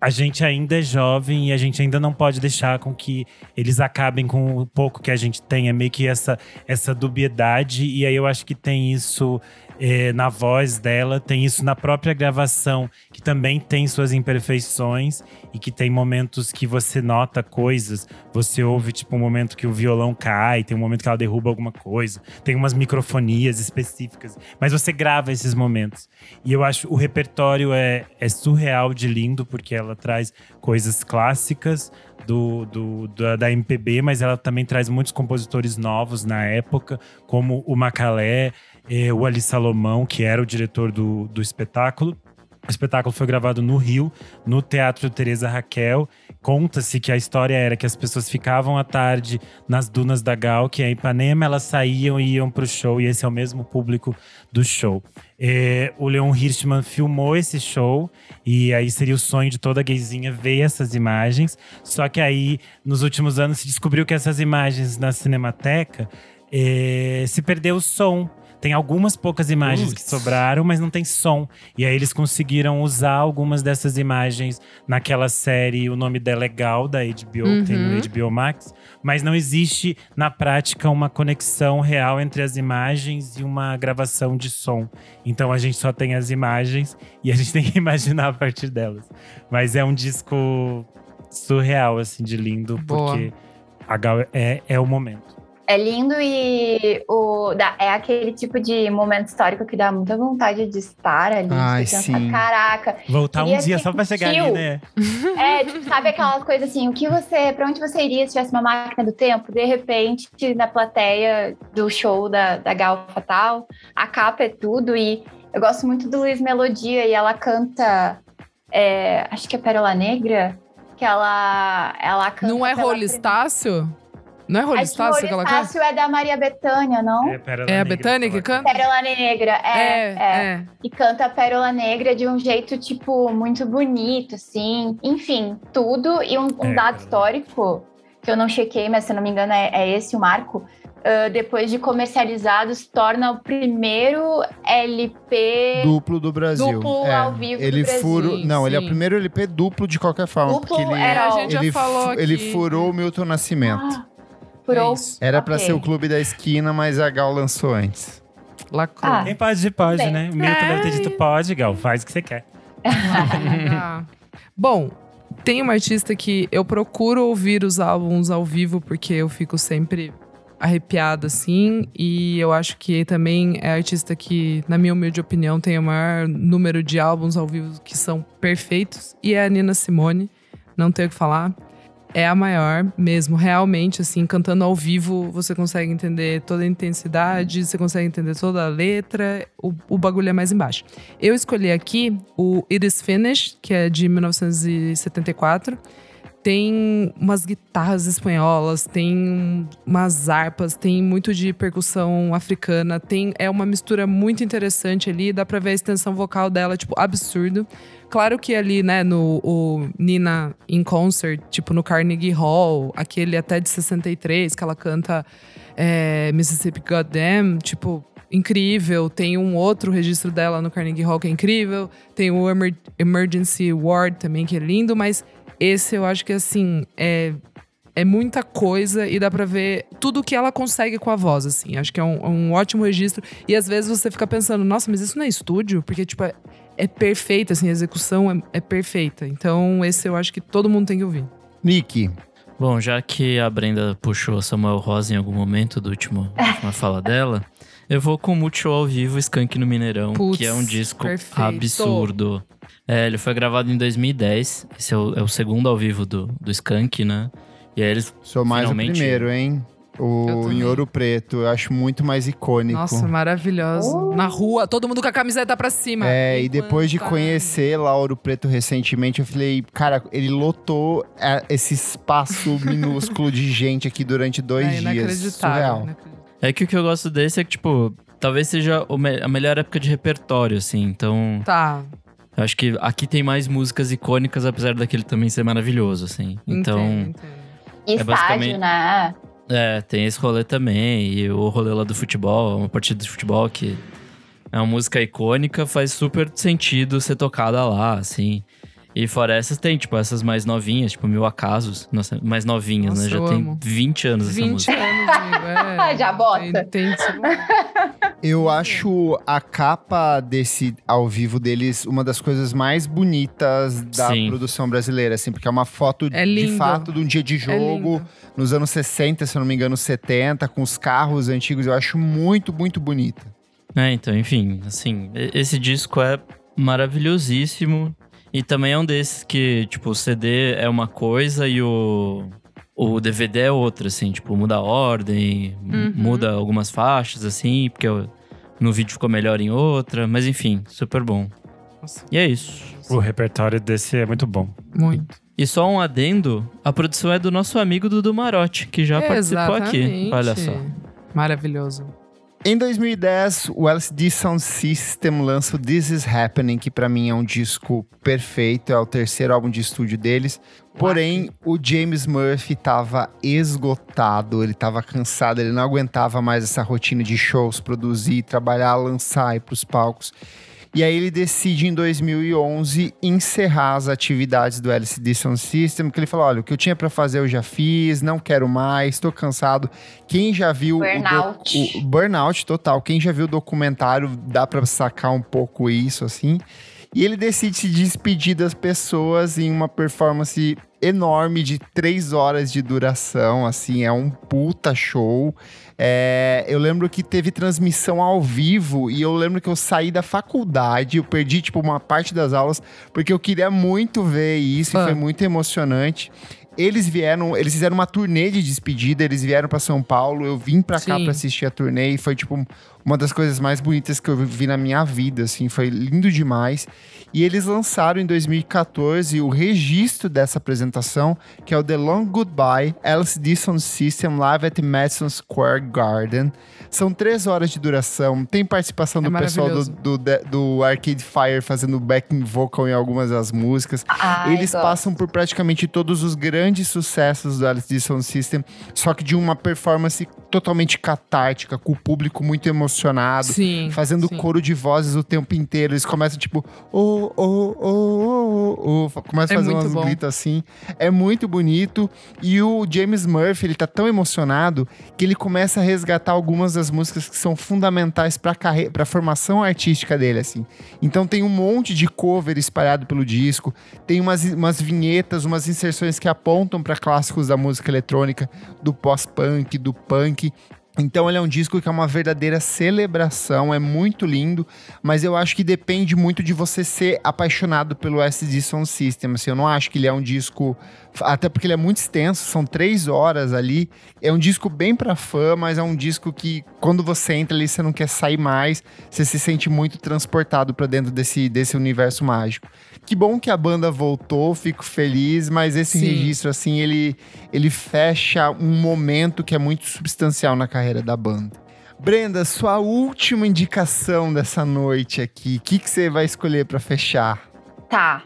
a gente ainda é jovem e a gente ainda não pode deixar com que eles acabem com o pouco que a gente tem. É meio que essa, essa dubiedade. E aí eu acho que tem isso eh, na voz dela, tem isso na própria gravação, que também tem suas imperfeições e que tem momentos que você nota coisas. Você ouve, tipo, um momento que o violão cai, tem um momento que ela derruba alguma coisa, tem umas microfonias específicas, mas você grava esses momentos. E eu acho o repertório é, é surreal de lindo, porque ela traz coisas clássicas do, do- da, da MPB, mas ela também traz muitos compositores novos na época, como o Macalé, o Ali Salomão, que era o diretor do, do espetáculo. O espetáculo foi gravado no Rio, no Teatro Teresa Raquel. Conta-se que a história era que as pessoas ficavam à tarde nas dunas da Gal, que é em Ipanema, elas saíam e iam pro show, e esse é o mesmo público do show. É, o Leon Hirschman filmou esse show, e aí seria o sonho de toda gayzinha ver essas imagens. Só que aí, nos últimos anos, se descobriu que essas imagens na Cinemateca é, se perdeu o som. Tem algumas poucas imagens que sobraram, mas não tem som. E aí eles conseguiram usar algumas dessas imagens naquela série O Nome Dela é Gal, da HBO, que tem no
Uhum.
HBO Max. Mas não existe, na prática, uma conexão real entre as imagens e uma gravação de som. Então a gente só tem as imagens e a gente tem que imaginar a partir delas. Mas é um disco surreal, assim, de lindo,
Boa.
porque a Gal é, é o momento.
É lindo e o, dá- é aquele tipo de momento histórico que dá muita vontade de estar ali.
Ai,
pensa,
sim.
Caraca,
Voltar um dia só pra chegar ali, né?
É, tipo, sabe aquela coisa assim, o que você, pra onde você iria se tivesse uma máquina do tempo? De repente, na plateia do show da, da Gal Fatal, a capa é tudo e eu gosto muito do Luiz Melodia e ela canta, é, acho que é Pérola Negra, que ela, ela canta...
Não é Rolo Estácio? Não é
que
ela canta?
Estácio é da Maria Bethânia, não?
Pérola
É a Bethânia que
fala.
canta?
Pérola Negra, é, é. E canta Pérola Negra de um jeito, tipo, muito bonito, assim. Enfim, tudo. E um, um
É,
dado
Pérola.
histórico, que eu não chequei, mas se eu não me engano é, é esse o marco. ah, depois de comercializado, se torna o primeiro LP
Duplo do Brasil.
Duplo
É,
ao vivo do
Ele
Brasil.
furo, não, ele é o
Sim.
primeiro LP duplo de qualquer forma,
Duplo
porque ele
era-
É, a gente
ele,
já falou
ele furou o Milton Nascimento.
Ah,
É.
Era pra
Ok.
ser o clube da esquina, mas a Gal lançou antes.
Lacrou.
Ah.
Quem pode, de pode,
Bem.
né? O Milton deve ter dito pode, Gal. Faz o que você quer.
Bom, tem uma artista que eu procuro ouvir os álbuns ao vivo porque eu fico sempre arrepiada assim e eu acho que também é a artista que, na minha humilde opinião, tem o maior número de álbuns ao vivo que são perfeitos e é a Nina Simone, não tenho o que falar. É a maior mesmo, realmente, assim, cantando ao vivo, você consegue entender toda a intensidade, você consegue entender toda a letra, o, o bagulho é mais embaixo. Eu escolhi aqui o It Is Finished, que é de 1974. Tem umas guitarras espanholas, tem umas harpas, tem muito de percussão africana, tem é uma mistura muito interessante ali, dá pra ver a extensão vocal dela, tipo, absurdo. Claro que ali, né, no o Nina in Concert, tipo no Carnegie Hall, aquele até de 63, que ela canta é, Mississippi Goddamn, tipo, incrível. Tem um outro registro dela no Carnegie Hall que é incrível. Tem o Emer Emergency Ward também, que é lindo, mas esse eu acho que assim é é muita coisa e dá pra ver tudo que ela consegue com a voz, assim. Acho que é um, um, ótimo registro. E às vezes você fica pensando, nossa, mas isso não é estúdio? Porque, tipo, é, é perfeita, assim, a execução é, é, perfeita. Então, esse eu acho que todo mundo tem que ouvir.
Nick.
Bom, já que a Brenda puxou Samuel Rosa em algum momento do último, da última fala dela, eu vou com o Multishow ao vivo, Skank no Mineirão, Puts, que é um disco perfeito. absurdo. É, ele foi gravado em 2010. Esse é o, é o segundo ao vivo do, do Skank, né? E aí eles
Sou mais
finalmente...
o primeiro, hein? O em Ouro Preto, eu acho muito mais icônico.
Nossa, maravilhoso. Uh. Na rua, todo mundo com a camiseta pra cima.
É, e depois de conhecer lá Ouro Preto recentemente, eu falei, cara, ele lotou é, esse espaço minúsculo de gente aqui durante dois é, dias. Surreal.
É que o que eu gosto desse é que, tipo, talvez seja a melhor época de repertório, assim. Então.
Tá.
Eu acho que aqui tem mais músicas icônicas, apesar daquele também ser maravilhoso, assim. Então. Entendo, entendo.
É estádio, né?
É, tem esse rolê também. E o rolê lá do futebol, uma partida de futebol que é uma música icônica, faz super sentido ser tocada lá, assim. E fora essas, tem, tipo, essas mais novinhas, tipo, Mil Acasos. Nossa, mais novinhas,
Nossa,
né? Já tem amo. 20 anos
20
essa música.
20 anos, amigo, é.
Já bota.
Tem, tem,
Eu acho a capa desse ao vivo deles uma das coisas mais bonitas da Sim. produção brasileira, assim, porque é uma foto
é
de fato de um dia de é jogo, é nos anos 60, se eu não me engano, 70, com os carros antigos. Eu acho muito, muito bonita.
É, então, enfim, assim, esse disco é maravilhosíssimo. E também é um desses que, tipo, o CD é uma coisa e o, o DVD é outra, assim, tipo, muda a ordem, uhum. muda algumas faixas, assim, porque no vídeo ficou melhor em outra, mas enfim, super bom. Nossa. E é isso.
O repertório desse é muito bom.
Muito.
E só um adendo, a produção é do nosso amigo Dudu Marotti, que já participou aqui. Olha só.
Maravilhoso.
Em 2010, o LCD Sound System lança o This Is Happening, que para mim é um disco perfeito, é o terceiro álbum de estúdio deles. Porém, o James Murphy estava esgotado, ele estava cansado, ele não aguentava mais essa rotina de shows, produzir, trabalhar, lançar, ir para os palcos. E aí ele decide em 2011 encerrar as atividades do LCD Sound System, que ele falou: olha, o que eu tinha para fazer eu já fiz, não quero mais, estou cansado. Quem já viu
burnout.
o, o burnout total, quem já viu o documentário dá para sacar um pouco isso assim. E ele decide se despedir das pessoas em uma performance enorme de três horas de duração, assim, é um puta show. É, eu lembro que teve transmissão ao vivo e eu lembro que eu saí da faculdade, eu perdi, tipo, uma parte das aulas, porque eu queria muito ver isso ah. e foi muito emocionante. Eles vieram, eles fizeram uma turnê de despedida, eles vieram para São Paulo, eu vim para cá para assistir a turnê e foi tipo uma das coisas mais bonitas que eu vi na minha vida, assim, foi lindo demais. E eles lançaram em 2014 o registro dessa apresentação, que é o The Long Goodbye LCD Sound System Live at Madison Square Garden. São três horas de duração, tem participação é do pessoal do, do, do, Arcade Fire fazendo backing vocal em algumas das músicas.
Ai,
eles gosto. passam por praticamente todos os grandes sucessos do LCD Sound System, só que de uma performance totalmente catártica, com o público muito emocionado,
sim,
fazendo
sim.
coro de vozes o tempo inteiro. Eles começam tipo, oh, oh, oh, oh, oh, começam a é fazer umas gritos assim. É muito bonito. E o James Murphy, ele tá tão emocionado que ele começa a resgatar algumas das músicas que são fundamentais para carreira, para formação artística dele, assim. Então tem um monte de cover espalhado pelo disco, tem umas, umas vinhetas, umas inserções que apontam para clássicos da música eletrônica, do pós-punk, do punk Então ele é um disco que é uma verdadeira celebração, é muito lindo, mas eu acho que depende muito de você ser apaixonado pelo SD Sound System. Assim, eu não acho que ele é um disco, até porque ele é muito extenso, são três horas ali. É um disco bem pra fã, mas é um disco que quando você entra ali você não quer sair mais, você se sente muito transportado para dentro desse, desse universo mágico. Que bom que a banda voltou, fico feliz, mas esse
Sim.
registro assim ele ele fecha um momento que é muito substancial na carreira da banda. Brenda, sua última indicação dessa noite aqui, o que, que você vai escolher pra fechar?
Tá.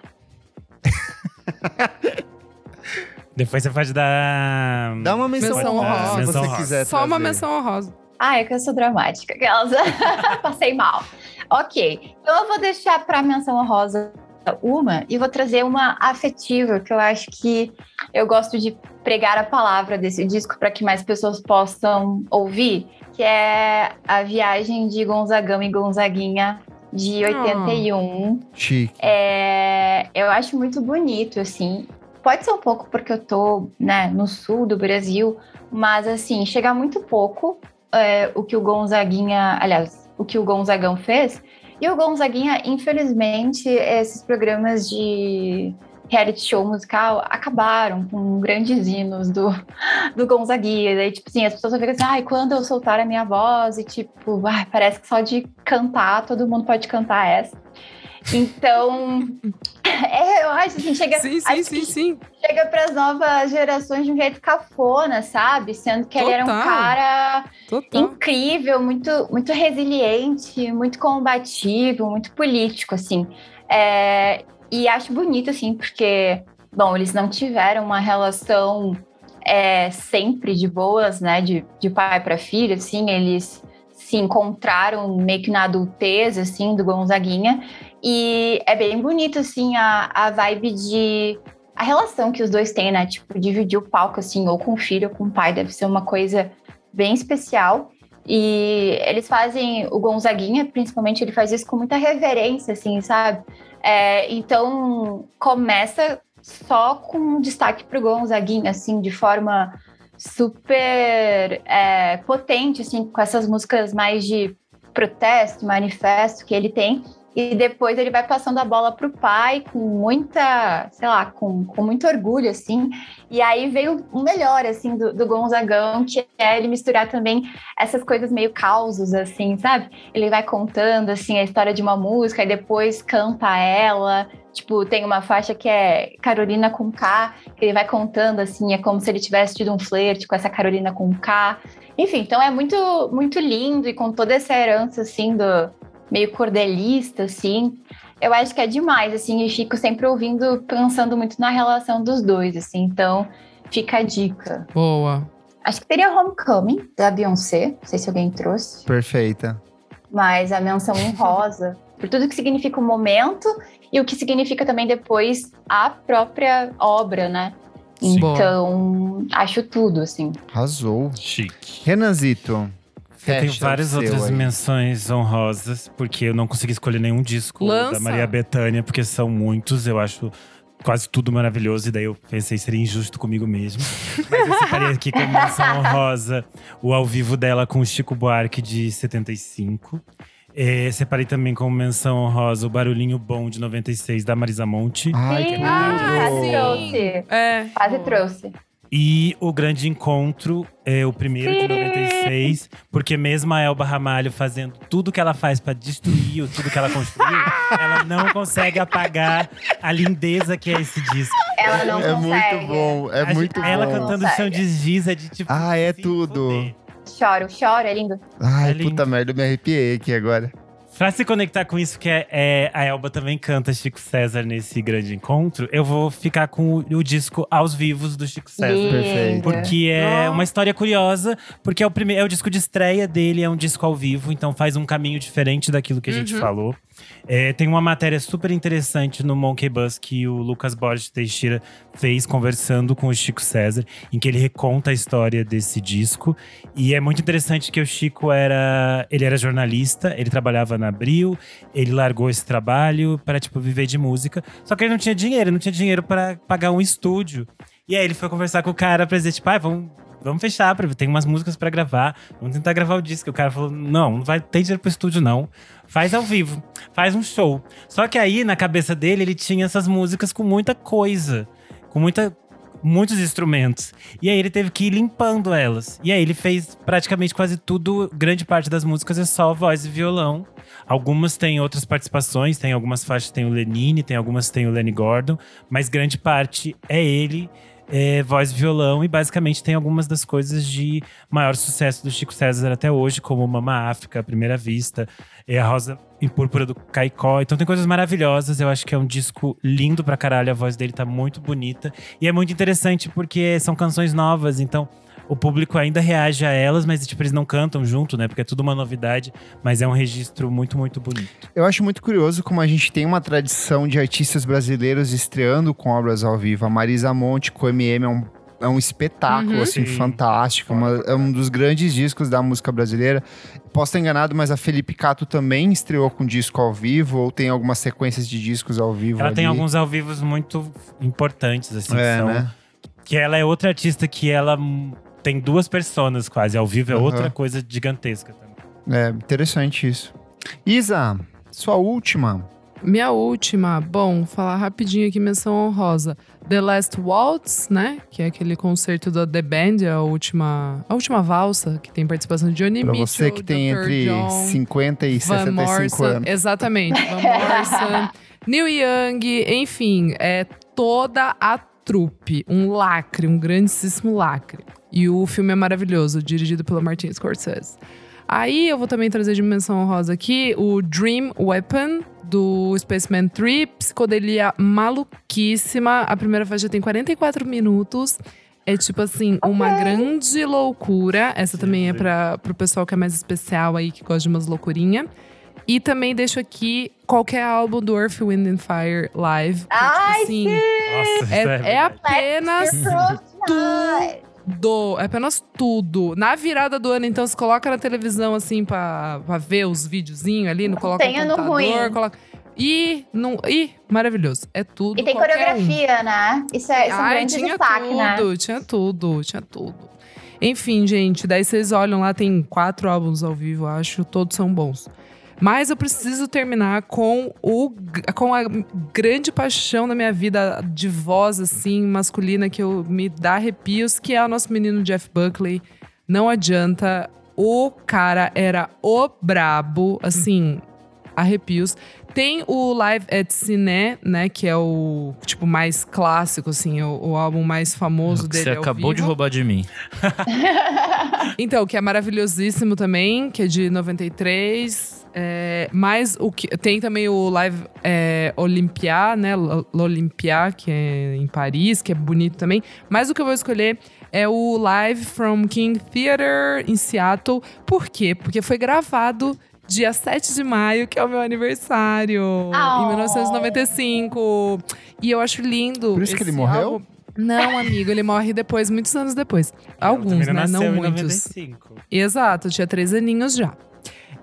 Depois você pode dar.
Dá uma menção,
Menção
honrosa,
honrosa.
se
Menção
você
honrosa.
quiser
Só uma
trazer.
menção honrosa.
Ah, é que eu sou dramática. Aquelas... Passei mal. Ok. Então eu vou deixar para menção honrosa uma e vou trazer uma afetiva, que eu acho que eu gosto de pregar a palavra desse disco para que mais pessoas possam ouvir, que é a viagem de Gonzagão e Gonzaguinha de 81.
Chique.
É, eu acho muito bonito, assim. Pode ser um pouco porque eu tô né, no sul do Brasil, mas assim, chega muito pouco é, o que o Gonzaguinha, aliás, o que o Gonzagão fez. E o Gonzaguinha, infelizmente, esses programas de reality show musical acabaram com grandes hinos do, do Gonzaguinha. Daí, tipo assim, as pessoas ficam assim, ai, quando eu soltar a minha voz, e tipo, ai, parece que só de cantar, todo mundo pode cantar essa. Então, é, eu acho assim, chega,
Sim, sim, sim,
que
sim.
chega para as novas gerações de um jeito cafona, sabe? Sendo que ele era um
Total.
cara
Total.
incrível, muito, muito resiliente, muito combativo, muito político, assim. É, e acho bonito, assim, porque, bom, eles não tiveram uma relação é, sempre de boas, né, de, de pai para filho, assim, eles se encontraram meio que na adultez, assim, do Gonzaguinha, e é bem bonito, assim, a, a vibe de... A relação que os dois têm, né, tipo, dividir o palco, assim, ou com o filho ou com o pai, deve ser uma coisa bem especial. E eles fazem, o Gonzaguinha, principalmente, ele faz isso com muita reverência, assim, sabe? É, então, começa só com um destaque pro Gonzaguinha, assim, de forma super é, potente, assim, com essas músicas mais de protesto, manifesto que ele tem. E depois ele vai passando a bola pro pai com muita, sei lá, com, com muito orgulho, assim. E aí veio o melhor, assim, do, do Gonzagão, que é ele misturar também essas coisas meio causos, assim, sabe? Ele vai contando, assim, a história de uma música e depois canta ela. Tipo, tem uma faixa que é Carolina com K, que ele vai contando, assim, é como se ele tivesse tido um flerte com essa Carolina com K. Enfim, então é muito, muito lindo e com toda essa herança, assim, do meio cordelista, assim. Eu acho que é demais, assim, e fico sempre ouvindo, pensando muito na relação dos dois, assim. Então, fica a dica.
Boa.
Acho que teria Homecoming, da Beyoncé. Não sei se alguém trouxe.
Perfeita.
Mas a menção honrosa, por tudo que significa o momento e o que significa também depois a própria obra, né?
Sim.
Então, acho tudo, assim.
Arrasou.
Chique.
Renanzito.
Eu tenho várias outras
aí.
menções honrosas, porque eu não consegui escolher nenhum disco
Lança.
da Maria Bethânia, porque são muitos, eu acho quase tudo maravilhoso, e daí eu pensei seria injusto comigo mesmo. Mas eu separei aqui como menção honrosa o ao vivo dela com o Chico Buarque de 75. É, separei também como menção honrosa o Barulhinho Bom de 96 da Marisa Monte.
Ai, que
Ah,
quase trouxe.
É.
Quase trouxe.
E o Grande Encontro, é o primeiro de
Sim.
96, porque mesmo a Elba Ramalho fazendo tudo que ela faz pra destruir o tudo que ela construiu, ela não consegue apagar a lindeza que é esse disco.
Ela não
É
consegue.
muito bom, é
A
muito
gente- ela
bom.
cantando
Consegue.
Chão Desdiz é de tipo.
Ah, é tudo.
fuder.
Choro, choro, é lindo.
Ai,
É lindo.
puta merda, eu me arrepiei aqui agora.
Pra se conectar com isso, que é, é- a Elba também canta Chico César nesse grande encontro, eu vou ficar com o, o disco Aos Vivos do Chico César.
Perfeito.
Porque é
Oh.
uma história curiosa, porque é o, primeiro, é o disco de estreia dele, é um disco ao vivo, então faz um caminho diferente daquilo que a gente
Uhum.
falou. É, tem uma matéria super interessante no Monkey Bus que o Lucas Borges Teixeira fez conversando com o Chico César, em que ele reconta a história desse disco. E é muito interessante que o Chico era, ele era jornalista, ele trabalhava na Abril, ele largou esse trabalho para tipo viver de música, só que ele não tinha dinheiro, não tinha dinheiro para pagar um estúdio. E aí ele foi conversar com o cara pra dizer, tipo, ah, vamos, vamos fechar, tem umas músicas pra gravar, vamos tentar gravar o disco. O cara falou: não, não vai ter dinheiro pro estúdio, não. Faz ao vivo, faz um show. Só que aí, na cabeça dele, ele tinha essas músicas com muita coisa, com muita muitos instrumentos. E aí ele teve que ir limpando elas. E aí ele fez praticamente quase tudo, grande parte das músicas é só voz e violão. Algumas têm outras participações, tem algumas faixas tem o Lenine, tem algumas tem o Lenny Gordon, mas grande parte é ele é, voz e violão, e basicamente tem algumas das coisas de maior sucesso do Chico César até hoje, como Mama África, Primeira Vista, é a Rosa em Púrpura do Caicó. Então tem coisas maravilhosas. Eu acho que é um disco lindo pra caralho. A voz dele tá muito bonita. E é muito interessante porque são canções novas, então o público ainda reage a elas, mas tipo, eles não cantam junto, né? Porque é tudo uma novidade, mas é um registro muito, muito bonito.
Eu acho muito curioso como a gente tem uma tradição de artistas brasileiros estreando com obras ao vivo. A Marisa Monte com o MM é um, é um espetáculo,
Uhum.
assim,
Sim.
fantástico. uma- é um dos grandes discos da música brasileira. Posso estar enganado, mas a Felipe Cato também estreou com disco ao vivo, ou tem algumas sequências de discos ao vivo
Ela tem
ali?
alguns ao vivos muito importantes, assim, que
É,
são
né?
Que ela é outra artista que ela tem duas personas quase. Ao vivo é
Aham.
outra coisa gigantesca também.
É, interessante isso. Isa, sua última.
Minha última, bom, falar rapidinho aqui, menção honrosa. The Last Waltz, né? Que é aquele concerto da The Band, a última, a última valsa, que tem participação de Johnny
Pra
Mitchell,
você que tem
Dr.
entre
John,
50 e
Van
65
Morrison,
anos.
exatamente, Van Morrison, Neil Young, enfim, é toda a trupe, um lacre, um grandíssimo lacre. E o filme é maravilhoso, dirigido pelo Martin Scorsese. Aí eu vou também trazer de menção honrosa aqui o Dream Weapon, do Spaceman 3, psicodelia maluquíssima. A primeira faixa tem 44 minutos. É tipo assim, uma grande loucura. Essa também é para pro pessoal que é mais especial aí, que gosta de umas loucurinha. E também deixo aqui qualquer álbum do Earth, Wind and Fire live. é, tipo
Ai,
assim,
Nossa, isso
é, é
verdade.
apenas
Ai,
tudo. É apenas tudo. Na virada do ano, então, você coloca na televisão, assim, pra, pra ver os videozinhos ali, não coloca
tenha
no computador,
ruim.
coloca... Ih, não, ih, maravilhoso. É tudo.
E tem
qualquer um.
coreografia, né? Isso é, isso é um
Ai,
grande
tinha
destaque,
tudo,
né?
tinha tudo, tinha tudo. Enfim, gente, daí vocês olham lá, tem quatro álbuns ao vivo, acho, todos são bons. Mas eu preciso terminar com, o, com a grande paixão da minha vida de voz, assim, masculina, que eu, me dá arrepios, que é o nosso menino Jeff Buckley. Não adianta, o cara era o brabo, assim, arrepios. Tem o Live at Cine, né, que é o, tipo, mais clássico, assim, o, o álbum mais famoso
que
dele
você acabou de roubar de mim.
Então, que é maravilhosíssimo também, que é de 93. É, mas o que tem também o Live é, Olympia, né? L'Olympia, que é em Paris, que é bonito também. Mas o que eu vou escolher é o Live from King Theater em Seattle. Por quê? Porque foi gravado dia 7 de maio, que é o meu aniversário,
Oh.
em 1995. E eu acho lindo.
Por isso que ele morreu?
álbum. Não, amigo, ele morre depois, muitos anos depois. Alguns, né? Não
em
muitos.
95.
Exato, tinha três aninhos já.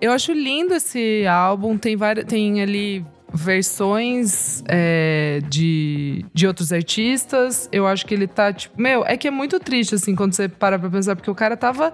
Eu acho lindo esse álbum, tem, várias, tem ali versões é, de, de outros artistas. Eu acho que ele tá, tipo, meu, é que é muito triste, assim, quando você para pra pensar, porque o cara tava.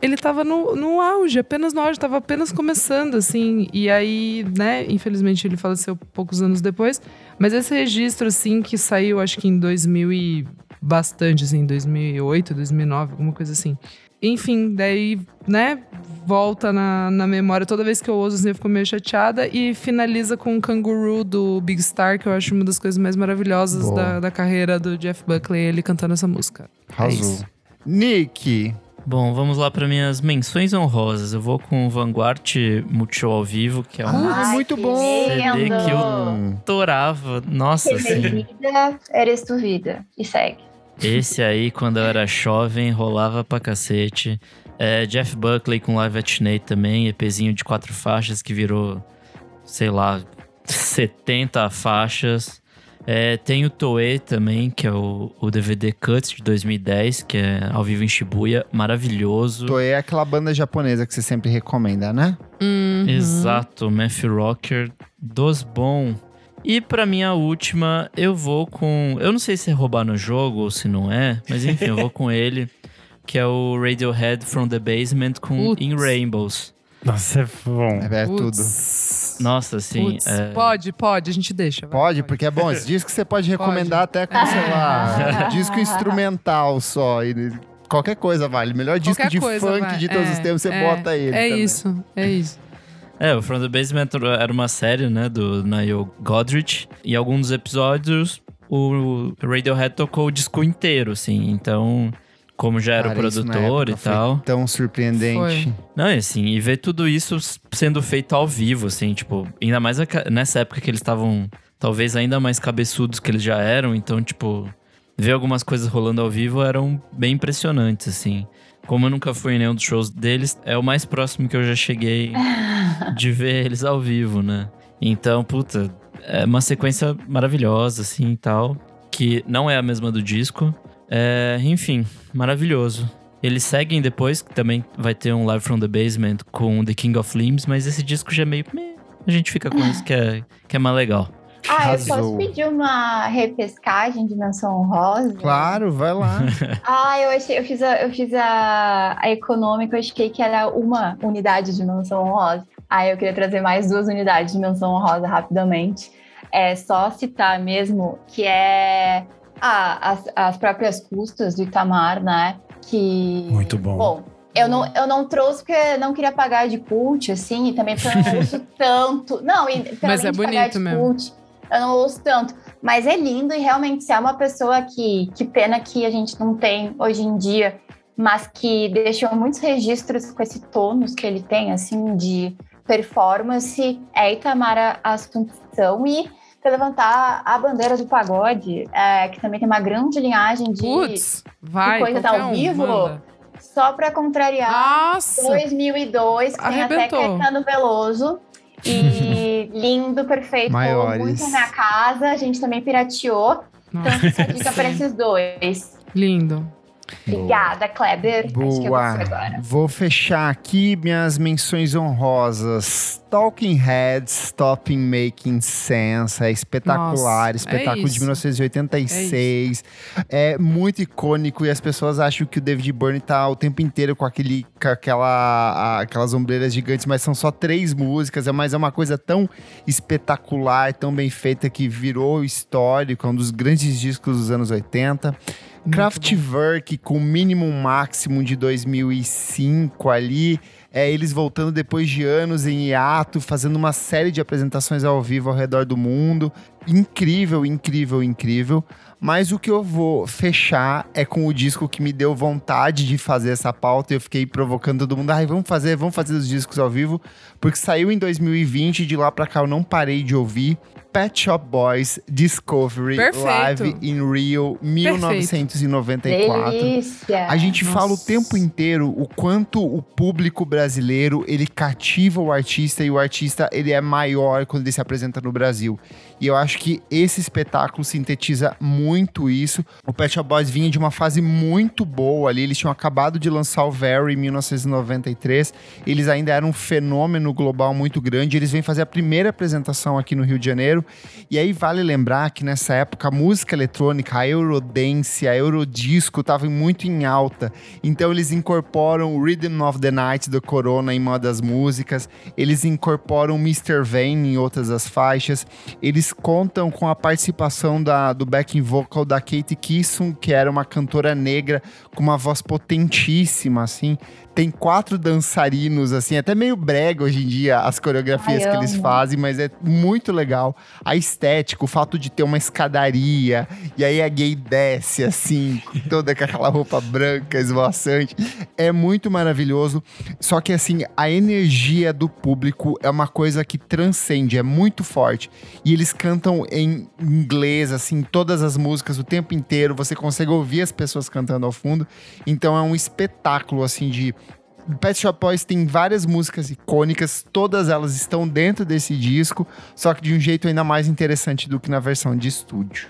Ele tava no, no auge, apenas no auge, tava apenas começando, assim. E aí, né, infelizmente ele faleceu poucos anos depois. Mas esse registro, assim, que saiu, acho que em 2000 e bastante, assim, 2008, 2009, alguma coisa assim. Enfim, daí, né, volta na, na memória. Toda vez que eu ouço, assim, eu fico meio chateada. E finaliza com o Kangaroo do Big Star, que eu acho uma das coisas mais maravilhosas da, da carreira do Jeff Buckley, ele cantando essa música. É
Arrasou.
isso.
Nick,
Bom, vamos lá para minhas menções honrosas. Eu vou com o Vanguard Multishow ao vivo, que é um
Ah,
Ai,
muito
que
bom.
CD que eu adorava. Nossa,
Ser
assim.
vida, eres tu vida. E segue.
Esse aí, quando eu era jovem, rolava pra cacete. É, Jeff Buckley com Live at Nate também, EPzinho de quatro faixas que virou, sei lá, 70 faixas. É, tem o Toei também, que é o, o DVD Cuts de 2010, que é ao vivo em Shibuya, maravilhoso.
Toei é aquela banda japonesa que você sempre recomenda, né?
Uhum.
Exato, Matthew Rocker, dos bom. E pra minha última, eu vou com. Eu não sei se é roubar no jogo ou se não é, mas enfim, eu vou com ele. que é o Radiohead From The Basement com
Putz.
In Rainbows.
Nossa, é bom.
É, é tudo.
Nossa,
Putz.
é...
Pode, pode, a gente deixa. vai,
Pode, porque é bom. Esse disco você pode recomendar até com, sei lá, disco instrumental só. E qualquer coisa vale. Melhor disco
Qualquer
de funk
vai.
de todos
É,
os tempos, você
é,
bota ele.
É
também.
isso, é isso.
É, o From the Basement era uma série, né, do Niall Godrich. E alguns dos episódios, o Radiohead tocou o disco inteiro, assim. Então, como já era
Cara,
o produtor e tal...
Tão surpreendente.
Foi.
Não, e assim, e ver tudo isso sendo feito ao vivo, assim, tipo, ainda mais nessa época que eles estavam talvez ainda mais cabeçudos que eles já eram, então, tipo, ver algumas coisas rolando ao vivo eram bem impressionantes, assim. Como eu nunca fui em nenhum dos shows deles, é o mais próximo que eu já cheguei de ver eles ao vivo, né? Então, puta, é uma sequência maravilhosa, assim e tal, que não é a mesma do disco. É, enfim, maravilhoso. Eles seguem depois, que também vai ter um Live from the Basement com The King of Limbs, mas esse disco já é meio. A gente fica com isso que é, que é mais legal.
Ah, eu posso pedir uma repescagem de menção honrosa?
Claro, vai lá.
Ah, eu achei, eu fiz a, eu fiz a, a econômica, eu achei que era uma unidade de menção honrosa. Ah, eu queria trazer mais duas unidades de menção honrosa rapidamente. É só citar mesmo que é ah, as, as próprias custas do Itamar, né? Que.
Muito bom.
Bom, eu não, eu não trouxe porque eu não queria pagar de cult, assim, e também porque eu não ouço tanto. Não, e
Mas é
de pagar
bonito
de
mesmo.
cult, eu não ouço tanto. Mas é lindo e realmente se é uma pessoa que. Que pena que a gente não tem hoje em dia, mas que deixou muitos registros com esse tônus que ele tem, assim, de performance, é Itamar Assunção e pra levantar a bandeira do pagode, é, que também tem uma grande linhagem de.
Putz, vai.
coisa
qualquer
ao
um,
vivo?
manda.
Só pra contrariar.
Nossa!
2002, que tem até. Caetano Veloso. E lindo, perfeito.
Maiores.
Muito na minha casa, a gente também pirateou. Então, essa dica pra esses dois.
Lindo.
Obrigada, Kleber. Acho que é
Boa. Vou fechar aqui minhas menções honrosas. Talking Heads, Stopping Making Sense. É espetacular.
Nossa,
espetáculo
é
de
isso.
1986. É, muito icônico e as pessoas acham que o David Byrne tá o tempo inteiro com, aquele, com aquela, a- aquelas ombreiras gigantes, mas são só três músicas. É, mas é uma coisa tão espetacular, tão bem feita que virou histórico. É um dos grandes discos dos anos 80. Kraftwerk com Minimum Maximum de 2005 ali. É, eles voltando depois de anos em hiato, fazendo uma série de apresentações ao vivo ao redor do mundo. Incrível, incrível, incrível. Mas o que eu vou fechar é com o disco que me deu vontade de fazer essa pauta. Eu fiquei provocando todo mundo. Ai, vamos fazer, vamos fazer os discos ao vivo. Porque saiu em 2020 e de lá pra cá eu não parei de ouvir. Pet Shop Boys Discovery
Perfeito.
Live in Rio 1994.
Delícia.
A gente
Nossa.
fala o tempo inteiro o quanto o público brasileiro ele cativa o artista e o artista ele é maior quando ele se apresenta no Brasil. E eu acho que esse espetáculo sintetiza muito isso. O Pet Shop Boys vinha de uma fase muito boa ali. Eles tinham acabado de lançar o Very em 1993. Eles ainda eram um fenômeno global muito grande. Eles vêm fazer a primeira apresentação aqui no Rio de Janeiro. E aí vale lembrar que nessa época a música eletrônica, a Eurodance, a Eurodisco estavam muito em alta. Então eles incorporam o Rhythm of the Night do Corona em uma das músicas, eles incorporam Mr. Vane em outras das faixas, eles contam com a participação da, do backing vocal da Kate Kisson, que era uma cantora negra com uma voz potentíssima, assim. Tem quatro dançarinos, assim, até meio brega hoje em dia as coreografias
Ai,
que eles fazem, mas é muito legal. A estética, o fato de ter uma escadaria, e aí a gay desce, assim, toda com aquela roupa branca, esvoaçante. É muito maravilhoso. Só que, assim, a energia do público é uma coisa que transcende, é muito forte. E eles cantam em inglês, assim, todas as músicas o tempo inteiro. Você consegue ouvir as pessoas cantando ao fundo. Então é um espetáculo, assim, de. Pet Shop Boys tem várias músicas icônicas, todas elas estão dentro desse disco, só que de um jeito ainda mais interessante do que na versão de estúdio.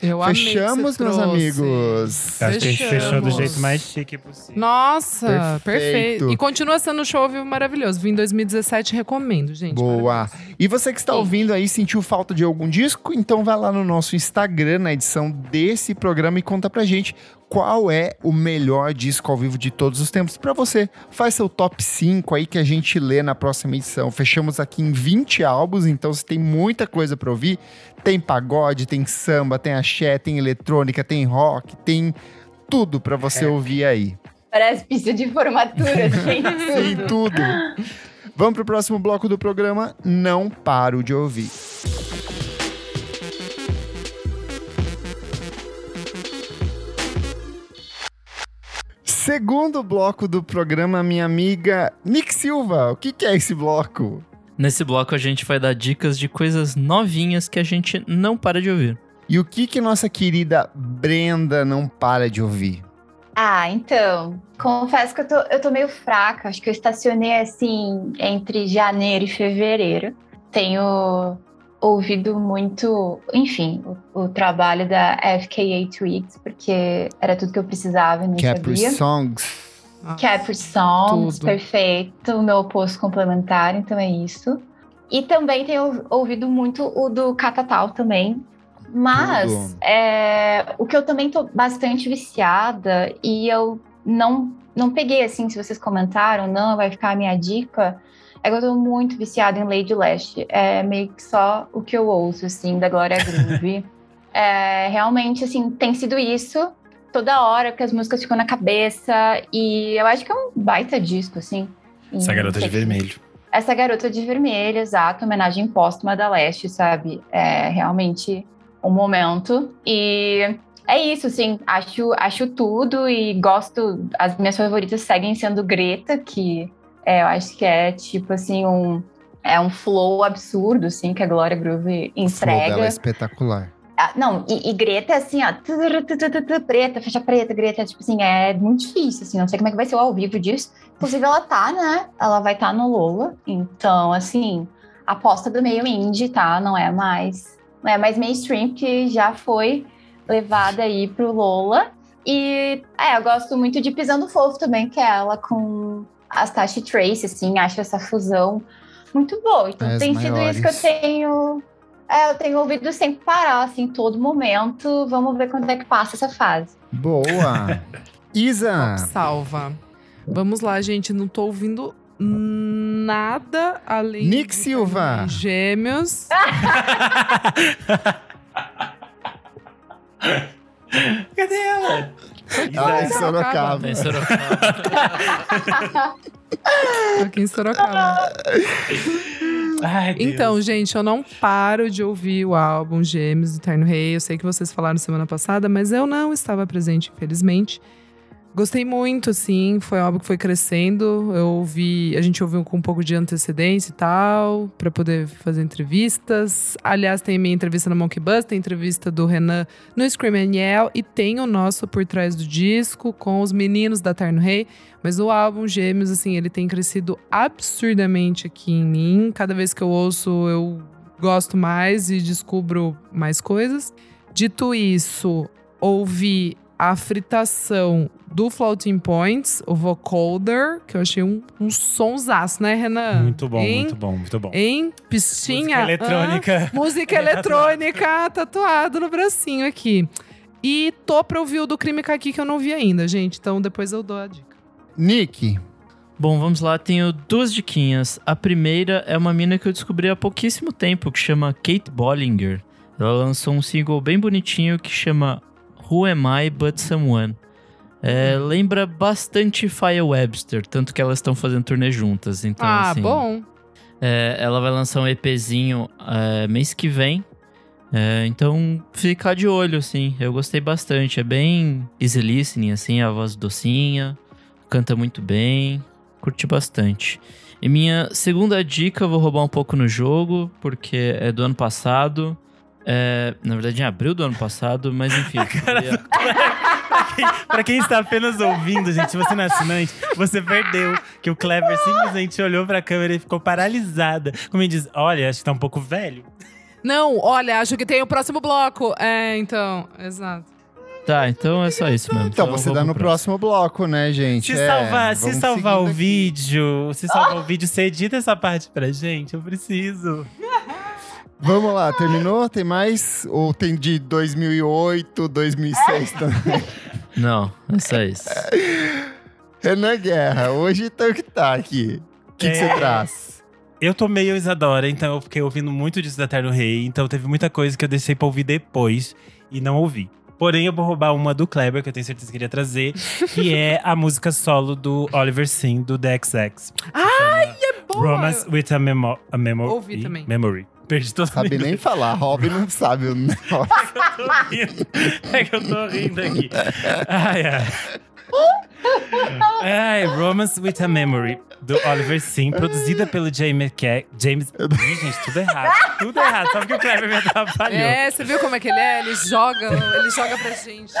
Eu amei que você
Fechamos, meus
trouxe.
amigos.
Acho que a gente fechou do jeito mais chique possível.
Nossa,
Perfeito.
perfeito. E continua sendo um show vivo maravilhoso. Vim em 2017, recomendo, gente.
Boa. E você que está
Sim.
ouvindo aí, sentiu falta de algum disco? Então vai lá no nosso Instagram, na edição desse programa, e conta pra gente qual é o melhor disco ao vivo de todos os tempos para você. Faz seu top 5 aí que a gente lê na próxima edição. Fechamos aqui em 20 álbuns, então você tem muita coisa para ouvir. Tem pagode, tem samba, tem axé, tem eletrônica, tem rock, tem tudo para você é. ouvir aí.
Parece pista de formatura, tem tudo.
tem tudo. Vamos pro próximo bloco do programa. Não paro de ouvir. Segundo bloco do programa, minha amiga Nick Silva. O que, que é esse bloco?
Nesse bloco a gente vai dar dicas de coisas novinhas que a gente não para de ouvir.
E o que que nossa querida Brenda não para de ouvir?
Ah, então, confesso que eu tô, eu tô meio fraca. Acho que eu estacionei assim entre janeiro e fevereiro. Tenho ouvido muito, enfim, o, o, trabalho da FKA Twigs, porque era tudo que eu precisava e não
Capri
sabia.
Songs.
Capri Songs, tudo. perfeito. O meu oposto complementar, então é isso. E também tenho ouvido muito o do Catatal também. Mas é, o que eu também tô bastante viciada e eu não, não peguei assim, se vocês comentaram, não, vai ficar a minha dica é que eu tô muito viciada em Lady Lash. É meio que só o que eu ouço, assim, da Glória Groove. é, realmente, assim, tem sido isso toda hora, porque as músicas ficam na cabeça. E eu acho que é um baita disco, assim.
Essa garota de vermelho.
Essa garota de vermelho, exato. Homenagem póstuma da Leste, sabe? É realmente um momento. E é isso, assim. Acho, acho tudo e gosto. As minhas favoritas seguem sendo Greta, que é, eu acho que é tipo assim um é um flow absurdo assim que a Glória Groove entrega. O flow
dela é espetacular.
Ah, não, e, e, Greta é assim, ó, preta, fecha preta, Greta, tipo assim, é muito difícil, assim, não sei como é que vai ser o ao vivo disso. Inclusive, ela tá, né? Ela vai estar tá no Lola, então, assim, aposta do meio indie, tá? Não é mais, não é mais mainstream, que já foi levada aí pro Lola. E, é, eu gosto muito de Pisando Fofo também, que é ela com as Tashi Trace, assim, acho essa fusão muito boa. Então As tem maiores. sido isso que eu tenho. É, eu tenho ouvido sem parar, assim, todo momento. Vamos ver quando é que passa essa fase.
Boa! Isa!
Salva. Vamos lá, gente. Não tô ouvindo nada além
Nick Silva.
Gêmeos.
Cadê ela?
É em Sorocaba.
Em Sorocaba.
Aqui em Sorocaba.
Ai,
então, gente, eu não paro de ouvir o álbum Gêmeos do Terno Rei. Eu sei que vocês falaram semana passada, mas eu não estava presente, infelizmente. Gostei muito, assim, foi algo que foi crescendo. Eu ouvi, a gente ouviu com um pouco de antecedência e tal, para poder fazer entrevistas. Aliás, tem minha entrevista no Monkey Bus, tem entrevista do Renan no Scream and Yell e tem o nosso por trás do disco com os meninos da Terno Rei. Mas o álbum Gêmeos, assim, ele tem crescido absurdamente aqui em mim. Cada vez que eu ouço, eu gosto mais e descubro mais coisas. Dito isso, ouvi a fritação do Floating Points, o vocoder, que eu achei um, um sonsaço, né, Renan?
Muito bom, muito bom, muito bom.
Em pistinha.
Música eletrônica.
Ah, música eletrônica tatuado no bracinho aqui. E tô pra ouvir o do Crime Caqui que eu não vi ainda, gente. Então depois eu dou a dica.
Nick.
Bom, vamos lá. Tenho duas diquinhas. A primeira é uma mina que eu descobri há pouquíssimo tempo, que chama Kate Bollinger. Ela lançou um single bem bonitinho que chama Who Am I But Someone. É, lembra bastante Fire Webster, tanto que elas estão fazendo turnê juntas. Então,
ah,
assim,
bom.
É, ela vai lançar um EPzinho é, mês que vem. É, então, ficar de olho, assim. Eu gostei bastante. É bem easy listening, assim, a voz docinha. Canta muito bem. Curti bastante. E minha segunda dica, eu vou roubar um pouco no jogo, porque é do ano passado. É, na verdade, em abril do ano passado, mas enfim.
pra, quem, pra quem está apenas ouvindo, gente, se você não é assinante, você perdeu. Que o Clever simplesmente olhou pra câmera e ficou paralisada. Como ele diz: Olha, acho que tá um pouco velho.
Não, olha, acho que tem o próximo bloco. É, então, exato.
Tá, então é só isso mesmo.
Então, então você dá no próximo. próximo bloco, né, gente?
Se
é,
salvar, se salvar o aqui. vídeo, se salvar o vídeo, você edita essa parte pra gente, eu preciso.
Vamos lá, terminou? Tem mais? Ou tem de 2008, 2006 também?
Não, é só isso.
Renan Guerra, hoje então que tá aqui. O que, que você
É.
traz?
Eu tô meio Isadora, então eu fiquei ouvindo muito disso da Eterno Rei. Então teve muita coisa que eu deixei pra ouvir depois e não ouvi. Porém, eu vou roubar uma do Kleber, que eu tenho certeza que ele ia trazer, que é a música solo do Oliver Sim, do The XX. Ai,
É boa.
Romance with a, memo a Memory.
Ouvi também.
Memory. Perdi todo
Sabe nem falar. Robin não sabe o negócio.
Eu tô rindo. É que eu tô rindo aqui. Ai, ai. Ai, Romance with a Memory, do Oliver Sim, produzida pelo James Ke James. Ih, gente, tudo errado. Tudo errado. Só porque o Kleber me atrapalhou.
É, você viu como é que ele é? Ele joga, ele joga pra gente.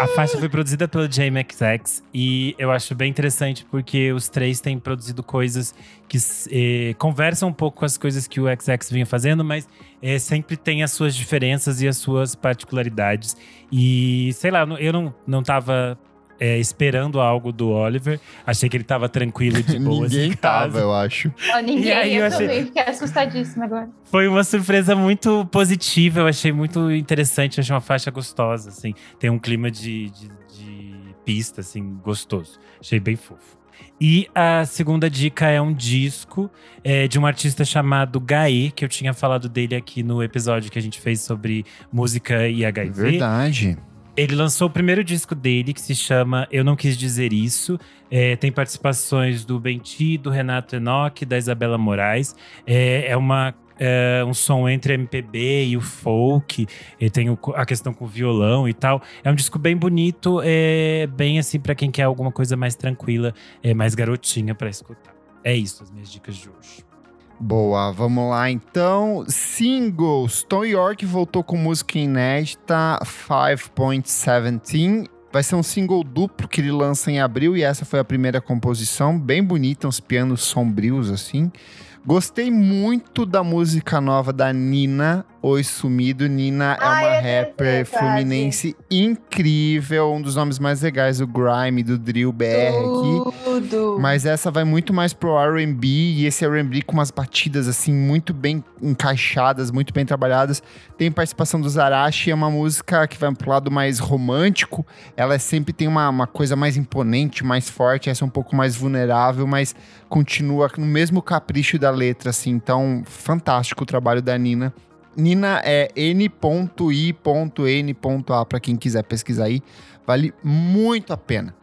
A faixa foi produzida pelo JMXX e eu acho bem interessante porque os três têm produzido coisas que eh, conversam um pouco com as coisas que o XX vinha fazendo, mas eh, sempre tem as suas diferenças e as suas particularidades. E sei lá, eu não, não tava eh, esperando algo do Oliver. Achei que ele tava tranquilo de boas
Ninguém
em casa.
tava, eu acho.
Ó, ninguém,
E aí
eu,
eu achei-
também fiquei assustadíssima agora.
Foi uma surpresa muito positiva, eu achei muito interessante, achei uma faixa gostosa, assim. Tem um clima de, de, de pista, assim, gostoso. Achei bem fofo. E a segunda dica é um disco é, de um artista chamado Gaê, que eu tinha falado dele aqui no episódio que a gente fez sobre música e HIV.
Verdade.
Ele lançou o primeiro disco dele, que se chama Eu Não Quis Dizer Isso. É, tem participações do Benti, do Renato Enoch, da Isabela Moraes. É, é uma, é, um som entre MPB e o folk. E tem o- a questão com o violão e tal. É um disco bem bonito, é, bem assim pra quem quer alguma coisa mais tranquila, é, mais garotinha pra escutar. É isso, as minhas dicas de hoje.
Boa, vamos lá então. Singles. Tom York voltou com música inédita 5.17. Vai ser um single duplo que ele lança em abril e essa foi a primeira composição. Bem bonita, uns pianos sombrios assim. Gostei muito da música nova da Nina, Oi Sumido. Nina é
Ai,
uma
é
rapper
verdade.
fluminense incrível, um dos nomes mais legais do Grime, do Drill BR aqui.
Tudo.
Mas essa vai muito mais pro R&B e esse R&B com umas batidas assim muito bem encaixadas, muito bem trabalhadas. Tem participação do Zarashi, é uma música que vai pro lado mais romântico. Ela sempre tem uma, uma coisa mais imponente, mais forte, essa é um pouco mais vulnerável, mas continua no mesmo capricho da letra, assim. Então, fantástico o trabalho da Nina. Nina é n.i.n.a para quem quiser pesquisar aí. Vale muito a pena.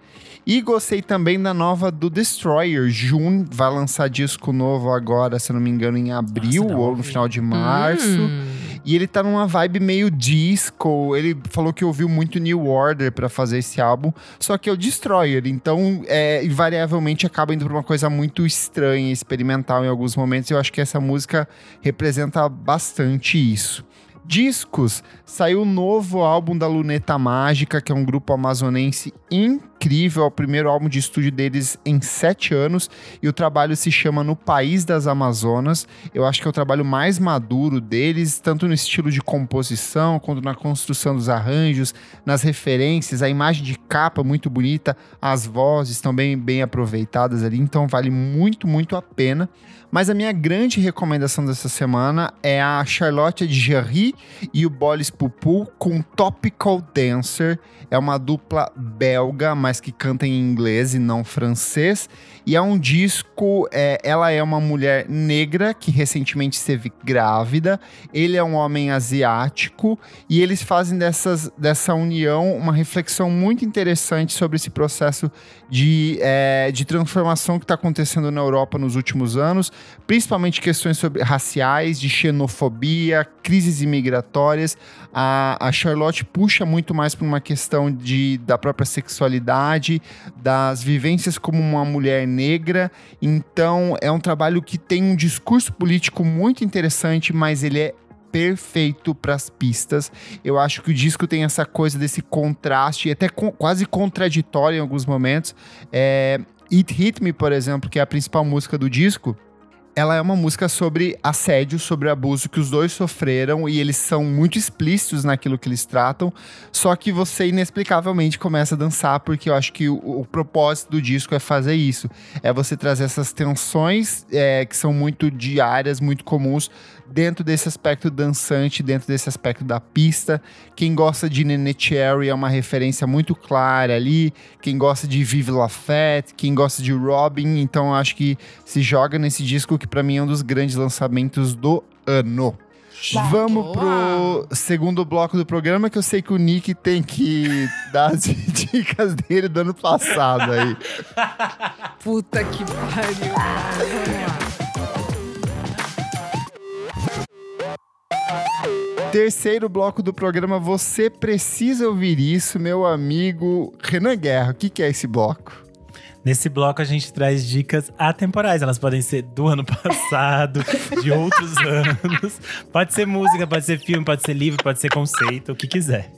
E gostei também da nova do Destroyer. June vai lançar disco novo agora, se não me engano, em abril
Nossa,
ou no final de março.
Hum.
E ele tá numa vibe meio disco. Ele falou que ouviu muito New Order pra fazer esse álbum. Só que é o Destroyer. Então, é, invariavelmente acaba indo pra uma coisa muito estranha, experimental em alguns momentos. Eu acho que essa música representa bastante isso. Discos, saiu o novo álbum da Luneta Mágica, que é um grupo amazonense incrível, é o primeiro álbum de estúdio deles em sete anos, e o trabalho se chama No País das Amazonas. Eu acho que é o trabalho mais maduro deles, tanto no estilo de composição, quanto na construção dos arranjos, nas referências, a imagem de capa muito bonita, as vozes bem, bem aproveitadas ali, então vale muito, muito a pena. Mas a minha grande recomendação dessa semana é a Charlotte de Jerry e o Bolis Pupu com Topical Dancer. É uma dupla belga, mas que canta em inglês e não francês. E é um disco. é, ela é uma mulher negra que recentemente esteve grávida. Ele é um homem asiático. E eles fazem dessas, dessa união uma reflexão muito interessante sobre esse processo de, é, de transformação que está acontecendo na Europa nos últimos anos, principalmente questões sobre raciais, de xenofobia, crises imigratórias. A, a Charlotte puxa muito mais para uma questão de, da própria sexualidade, das vivências como uma mulher negra. Então, é um trabalho que tem um discurso político muito interessante, mas ele é perfeito para as pistas. Eu acho que o disco tem essa coisa desse contraste, até co- quase contraditório em alguns momentos. É, It Hit Me, por exemplo, que é a principal música do disco, ela é uma música sobre assédio, sobre abuso que os dois sofreram e eles são muito explícitos naquilo que eles tratam. Só que você inexplicavelmente começa a dançar, porque eu acho que o, o propósito do disco é fazer isso. É você trazer essas tensões é, que são muito diárias, muito comuns dentro desse aspecto dançante, dentro desse aspecto da pista. Quem gosta de Nene Cherry é uma referência muito clara ali. Quem gosta de Vive La Fête, quem gosta de Robin, então acho que se joga nesse disco que para mim é um dos grandes lançamentos do ano. Vamos pro segundo bloco do programa, que eu sei que o Nick tem que dar as dicas dele do ano passado aí.
Puta que pariu.
Terceiro bloco do programa, você precisa ouvir isso, meu amigo Renan Guerra. O que, que é esse bloco?
Nesse bloco a gente traz dicas atemporais. Elas podem ser do ano passado, de outros anos. Pode ser música, pode ser filme, pode ser livro, pode ser conceito, o que quiser.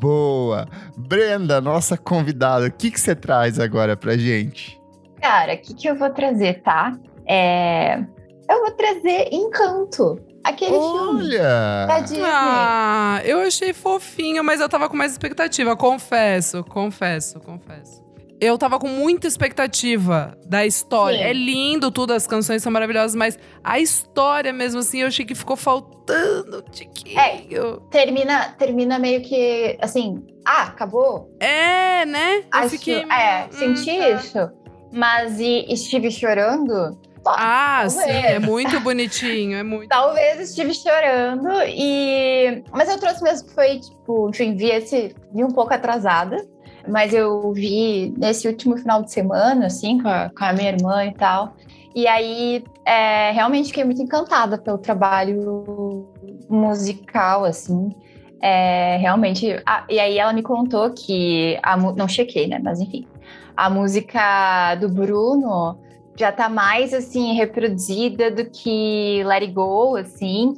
Boa! Brenda, nossa convidada, o que, que você traz agora pra gente?
Cara, o que, que eu vou trazer, tá? É... Eu vou trazer Encanto. Aquele filme da
Olha!
Ah, eu achei fofinho, mas eu tava com mais expectativa. Confesso, confesso, confesso. Eu tava com muita expectativa da história.
Sim.
É lindo tudo, as canções são maravilhosas, mas a história mesmo assim, eu achei que ficou faltando um tiquinho.
Termina, termina meio que assim, ah, acabou?
É, né? Eu
Acho-
fiquei.
É,
hum,
senti
tá.
isso. Mas e estive chorando?
Ah,
Talvez.
sim, é muito bonitinho, é muito.
Talvez estive chorando e. Mas eu trouxe mesmo que foi, tipo, enfim, vi esse. Vi um pouco atrasada. Mas eu vi nesse último final de semana, assim, com a, com a minha irmã e tal. E aí, é, realmente fiquei muito encantada pelo trabalho musical, assim. É, realmente. ah, e aí ela me contou que. A, não chequei, né? Mas enfim. A música do Bruno já tá mais assim reproduzida do que Let It Go, assim.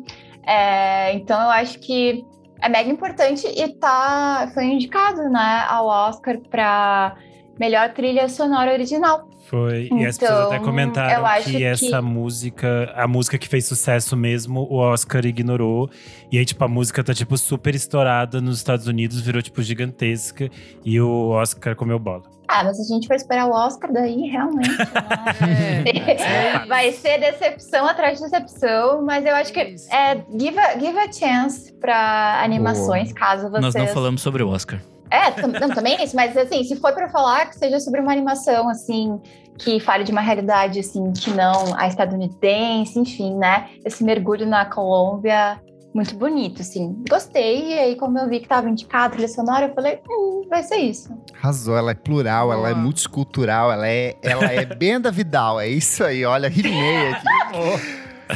É, então eu acho que é mega importante e tá foi indicado, né, ao Oscar para melhor trilha sonora original.
Foi. e as pessoas até
Então,
comentaram que
que-
essa música, a música que fez sucesso mesmo, o Oscar ignorou. E aí, tipo, a música tá, tipo, super estourada nos Estados Unidos, virou, tipo, gigantesca. E o Oscar comeu bola.
Ah, mas a gente vai esperar o Oscar daí, realmente. né?
É,
vai ser decepção atrás de decepção, mas eu acho que
Isso.
é give a, give a chance para animações, caso vocês
Nós não falamos sobre o Oscar.
É, tam- não, também é isso, mas assim, se for pra falar que seja sobre uma animação, assim, que fale de uma realidade, assim, que não a estadunidense, enfim, né? Esse mergulho na Colômbia, muito bonito, assim. Gostei, e aí, como eu vi que tava indicado trilha sonora, eu falei, hum, vai ser isso.
Arrasou, ela é plural, ela é
Boa.
multicultural, ela é, ela é Benda Vidal, é isso aí, olha, rimei aqui.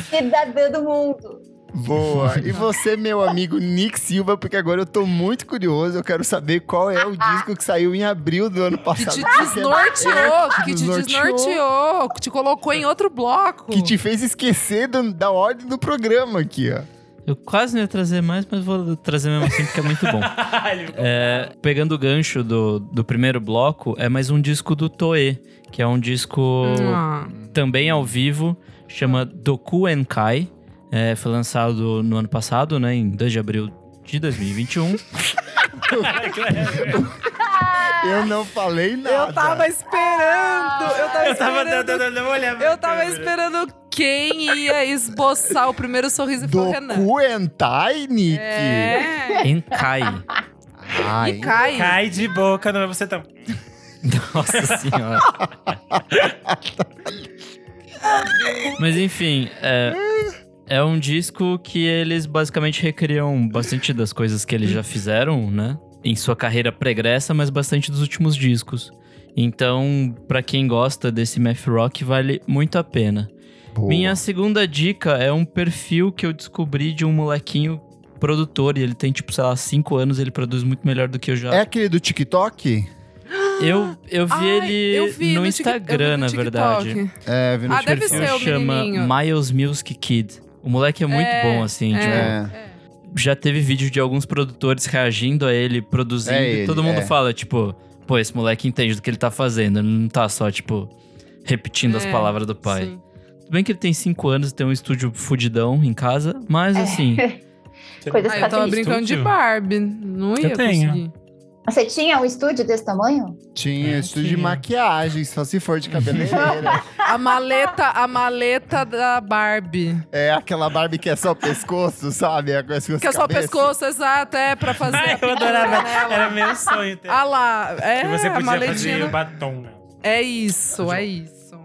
Cidadã do mundo.
Boa. E você, meu amigo Nick Silva, porque agora eu tô muito curioso, eu quero saber qual é o disco que saiu em abril do ano
Que
passado.
te
porque-
desnorteou, que te
desnorteou.
desnorteou, que te colocou em outro bloco.
Que te fez esquecer do- da ordem do programa aqui, ó.
Eu quase não ia trazer mais, mas vou trazer mesmo assim porque é muito bom. É, pegando o gancho do, do primeiro bloco, é mais um disco do Toei, que é um disco
Ah,
também ao vivo, chama Doku Enkai. É, foi lançado no ano passado, né, em 2 de abril de 2021.
Eu não falei nada.
eu tava esperando, eu tava
Eu tava
esperando.
dando uma olhada pra
Eu tava esperando quem ia esboçar o primeiro sorriso e foi o Renan.
Do Kuentai, Nick?
É.
Enkai.
Ai,
E cai.
Cai de boca, não é você tão.
Nossa senhora. Mas enfim, é, é um disco que eles basicamente recriam bastante das coisas que eles já fizeram, né? Em sua carreira pregressa, mas bastante dos últimos discos. Então, pra quem gosta desse math rock, vale muito a pena.
boa.
Minha segunda dica é um perfil que eu descobri de um molequinho produtor. E ele tem, tipo, sei lá, 5 anos, ele produz muito melhor do que eu já.
É aquele do TikTok?
Eu, eu vi
Ai,
ele
eu vi
no,
vi
Instagram,
no
na verdade.
É, vi no
Ah,
TikTok.
deve ser o
chama. Miles Music Kid. O moleque é muito
É,
bom, assim.
é.
Tipo,
É.
já teve vídeo de alguns produtores reagindo a ele, produzindo.
É
e
ele,
todo mundo
é.
fala, tipo, pô, esse moleque entende do que ele tá fazendo. Ele não tá só, tipo, repetindo as
É,
palavras do pai.
sim.
Tudo bem que ele tem 5 anos e tem um estúdio fudidão em casa, mas
É.
assim.
Coisas
Ah, eu tava brincando de? Barbie. Não ia
Eu tenho.
conseguir.
Você tinha um estúdio desse tamanho?
Tinha
É,
estúdio de
tinha.
maquiagem, só se for de cabeleireira.
A maleta, a maleta da Barbie.
é aquela Barbie que é só o pescoço, sabe? É
Que é só o pescoço, exato, é pra fazer.
Ai,
a
eu adorava. Era meu sonho ter.
Ah lá, é
que você
a
podia
maletinha.
fazer batom, né?
É isso, é isso.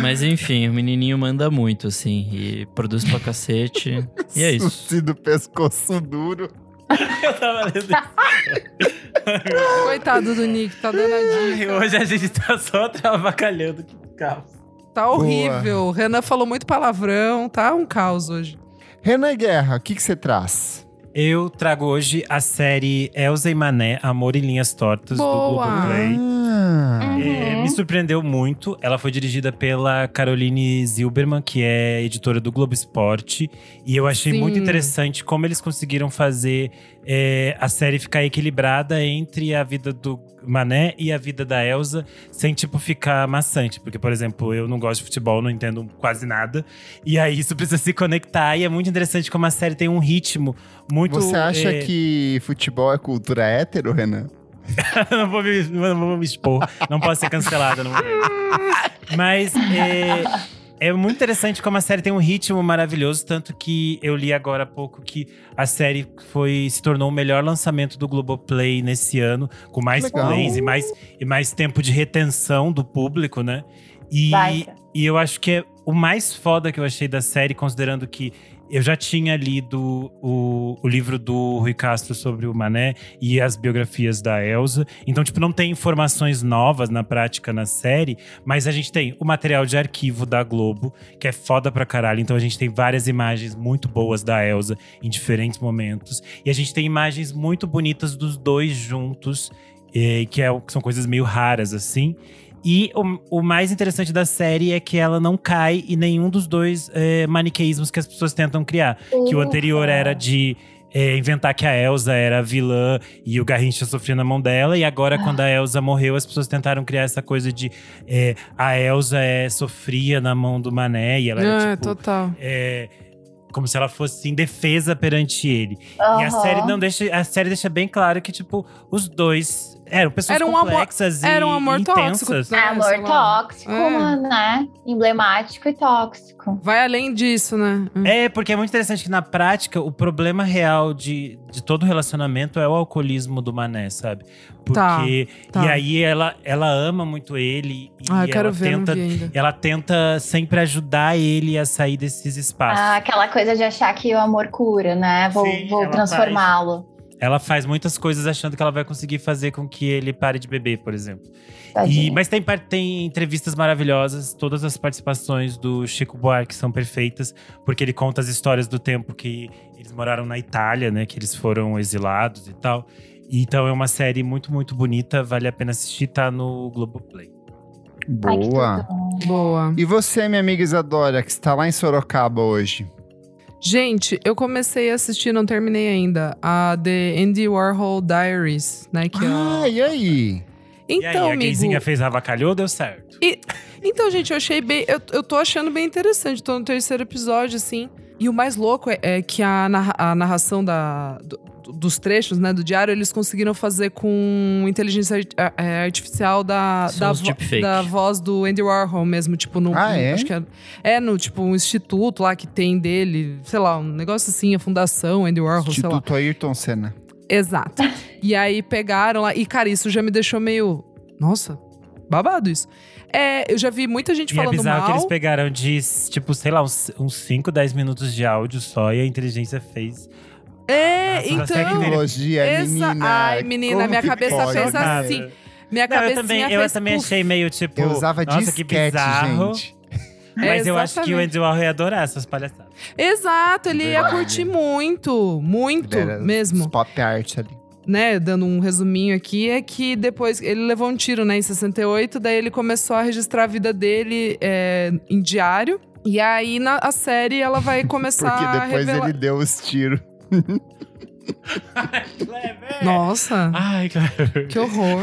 Mas enfim, o menininho manda muito, assim, e produz pra cacete. e é isso.
Do pescoço duro.
Eu tava lendo isso.
Coitado do Nick, tá dando a
Ai,
dica.
Hoje a gente tá só travacalhando que caos.
Tá horrível. Renan falou muito palavrão, tá um caos hoje.
Renan Guerra, o que que você traz?
Eu trago hoje a série Elza e Mané, Amor em Linhas Tortas,
Boa.
do Globoplay.
Ah,
É,
Uhum.
me surpreendeu muito. Ela foi dirigida pela Caroline Zilberman, que é editora do Globo Esporte. E eu achei
Sim.
muito interessante como eles conseguiram fazer é, a série ficar equilibrada entre a vida do Mané e a vida da Elsa, sem, tipo, ficar maçante. Porque, por exemplo, eu não gosto de futebol, não entendo quase nada. E aí isso precisa se conectar. E é muito interessante como a série tem um ritmo muito.
Você acha
é,
que futebol é cultura hétero, Renan?
não, vou me, não vou me expor. Não posso ser cancelada. Mas é, é muito interessante como a série tem um ritmo maravilhoso. Tanto que eu li agora há pouco que a série foi, se tornou o melhor lançamento do Globoplay nesse ano, com mais
Legal.
plays e mais, e mais tempo de retenção do público, né? E, e eu acho que é o mais foda que eu achei da série, considerando que eu já tinha lido o, o livro do Rui Castro sobre o Mané e as biografias da Elsa. Então, tipo, não tem informações novas na prática na série, mas a gente tem o material de arquivo da Globo, que é foda pra caralho. Então, a gente tem várias imagens muito boas da Elsa em diferentes momentos. E a gente tem imagens muito bonitas dos dois juntos, eh, que, é, que são coisas meio raras, assim. E o, o mais interessante da série é que ela não cai em nenhum dos dois eh, maniqueísmos que as pessoas tentam criar. Que o anterior
Ufa.
era de é, inventar que a Elsa era a vilã e o Garrincha sofria na mão dela. E agora, quando a Elsa morreu, as pessoas tentaram criar essa coisa de é, a Elsa é, sofria na mão do Mané e ela era
É,
tipo.
total.
é, como se ela fosse indefesa perante ele. E a série não deixa. A série deixa bem claro que, tipo, os dois eram pessoas
Era um amor-
complexas e
era um amor tóxico,
intensas.
né?
É amor tóxico,
É.
né? Emblemático e tóxico.
Vai além disso, né?
É, porque é muito interessante que na prática o problema real de, de todo relacionamento é o alcoolismo do Mané, sabe?
Tá,
Porque.
tá.
E aí ela, ela ama muito ele e
Ah, eu quero
ela
ver,
tenta. Ela tenta sempre ajudar ele a sair desses espaços.
Ah, aquela coisa de achar que o amor cura, né? Vou,
Sim,
vou transformá-lo.
Ela faz muitas coisas achando que ela vai conseguir fazer com que ele pare de beber, por exemplo. E- mas tem, tem entrevistas maravilhosas, todas as participações do Chico Buarque são perfeitas, porque ele conta as histórias do tempo que eles moraram na Itália, né? Que eles foram exilados e tal. E, Então é uma série muito, muito bonita, vale a pena assistir, tá no Globoplay.
Ai,
Boa.
tudo.
Boa.
E você, minha amiga Isadora, que está lá em Sorocaba hoje?
Gente, eu comecei a assistir, não terminei ainda, a The Andy Warhol Diaries, né? Que é
Ah, e aí?
e
Então,
aí, a
amigo.
gayzinha fez avacalhou, deu certo.
Então, gente, eu achei bem. Eu, eu tô achando bem interessante. Tô no terceiro episódio, assim. E o mais louco é, é que a, narra- a narração da, do- dos trechos, né, do diário, eles conseguiram fazer com inteligência é, artificial da, da, vo- da voz do Andy Warhol mesmo, tipo, no.
Ah, é?
Acho que é, é no, tipo, um instituto lá que tem dele, sei lá, um negócio assim, a fundação Andy Warhol, sei lá.
Instituto Ayrton Senna.
Exato. e aí pegaram lá. E, cara, isso já me deixou meio. Nossa, babado isso. É, eu já vi muita gente
E é
falando
bizarro
mal.
que eles pegaram de, tipo, sei lá, uns, uns 5, 10 minutos de áudio só e a inteligência fez.
É,
Nossa,
então.
Tecnologia,
Essa-
menina.
Ai, menina, minha
que
cabeça
pode,
fez assim. Minha
Não, eu
cabecinha
também, eu
fez
também
puf.
achei meio tipo.
Eu usava
Nossa, que
disquete,
bizarro.
gente.
Mas eu acho que o
Exatamente.
Andy Warhol ia adorar essas palhaçadas.
Exato, ele ia curtir muito, muito mesmo.
os Pop art ali.
né, dando um resuminho aqui, é que depois ele levou um tiro, né, em 68, daí ele começou a registrar a vida dele é, em diário. E aí, na a série, ela vai começar
Porque
a
depois ele deu os tiros.
Nossa,
Ai, cara.
que horror.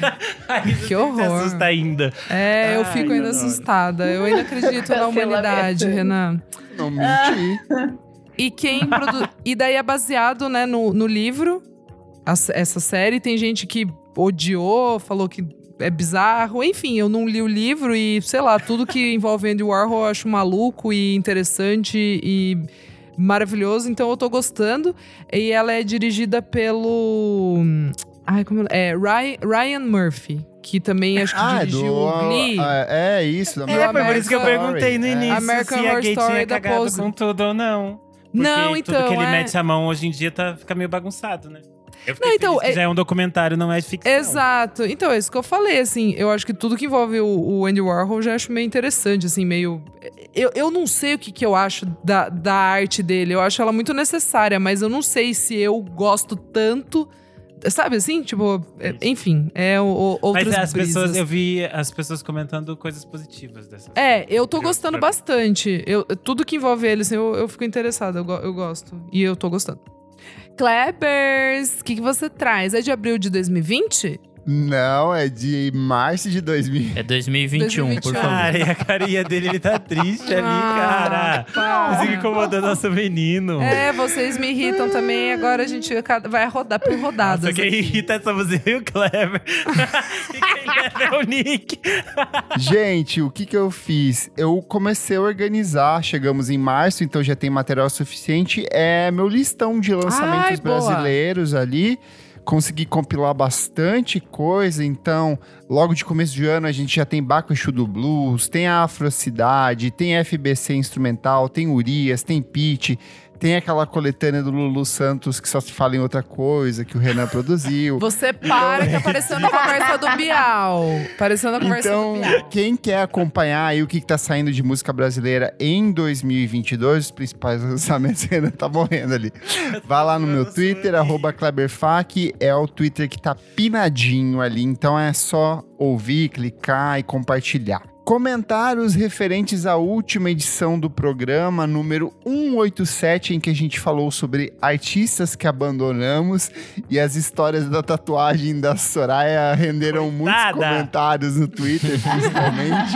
Ai,
Que horror.
assusta ainda.
É, eu
Ai,
fico ainda
adoro.
assustada. Eu ainda acredito na humanidade. Renan.
Não menti.
E quem produ... E daí é baseado, né, no, no livro essa série. Tem gente que odiou, falou que é bizarro. Enfim, eu não li o livro e, sei lá, tudo que envolve Andy Warhol eu acho maluco e interessante e maravilhoso. Então eu tô gostando. E ela é dirigida pelo. Ai, como é? Ryan, Ryan Murphy, que também acho que
Ah, é
dirigiu
do.
o Glee.
É, é isso. da
É,
É, foi por isso que eu perguntei no
é.
início
American
se a
Horror
gay
Story
tinha
da
cagado
Pose.
com tudo ou não. Porque
Não,
tudo
então,
que ele
é-
mete a mão hoje em dia tá, fica meio bagunçado, né?
Não, então, é-
já é um documentário, não é ficção.
Exato. Então, é isso que eu falei, assim. Eu acho que tudo que envolve o, o Andy Warhol eu já acho meio interessante, assim, meio. Eu, eu não sei o que, que eu acho da, da arte dele. Eu acho ela muito necessária, mas eu não sei se eu gosto tanto. Sabe assim? Tipo, é- enfim, é o, o, outras
Mas as
brisas.
pessoas, eu vi as pessoas comentando coisas positivas dessa
É, eu tô gostando bastante. Eu, tudo que envolve ele, assim, eu, eu fico interessada, eu, eu gosto. E eu tô gostando. Klebers, o que, que você traz? É de abril de 2020?
Não, é de março de 2000.
É 2021, por
2021.
favor.
Cara, e a carinha dele, ele tá triste ali,
Ah,
cara.
para.
Fica incomodando nosso menino.
É, vocês me irritam também. Agora a gente vai rodar por rodadas.
Nossa, quem
aqui.
irrita somos eu e o Clever. e quem leva é o Nick.
Gente, o que que eu fiz? Eu comecei a organizar, chegamos em março, então já tem material suficiente. É meu listão de lançamentos
Ai,
brasileiros ali. Consegui compilar bastante coisa, então logo de começo de ano a gente já tem Baco Exu do Blues, tem Afrocidade, tem FBC Instrumental, tem Urias, tem Pitty, tem aquela coletânea do Lulu Santos que só se fala em outra coisa, que o Renan produziu.
Você para que apareceu na conversa do Bial. Apareceu na conversa
Então,
do Bial.
quem quer acompanhar aí o que, que tá saindo de música brasileira em 2022, os principais lançamentos ainda tá morrendo ali. Vai lá no meu Twitter, arroba KleberFac, é o Twitter que tá pinadinho ali, então é só ouvir, clicar e compartilhar. Comentários referentes à última edição do programa, número 187, em que a gente falou sobre artistas que abandonamos e as histórias da tatuagem da Soraya renderam muitos
Coitada!
comentários no Twitter, principalmente.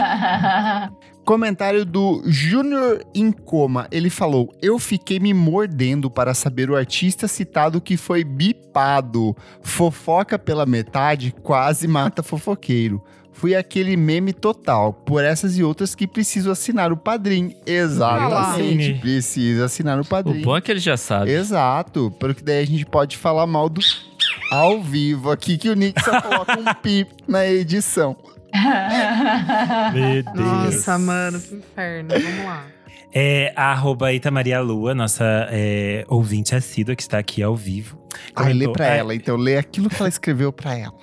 Comentário do Júnior em Coma. Ele falou: Eu fiquei me mordendo para saber o artista citado que foi bipado. Fofoca pela metade quase mata fofoqueiro. Fui aquele meme total. Por essas e outras que preciso assinar o padrinho. Exatamente. Precisa assinar o
O
padrinho.
bom é que ele já sabe.
Exato. Porque daí a gente pode falar mal do ao vivo aqui, que o Nick só coloca um pip na edição.
Meu Deus.
Nossa, mano, que inferno. Vamos lá.
É a arroba Eita Maria Lua, nossa é, ouvinte assídua que está aqui ao vivo.
Ai, lê
Comentou-
pra ela, então. Lê aquilo que ela escreveu pra ela.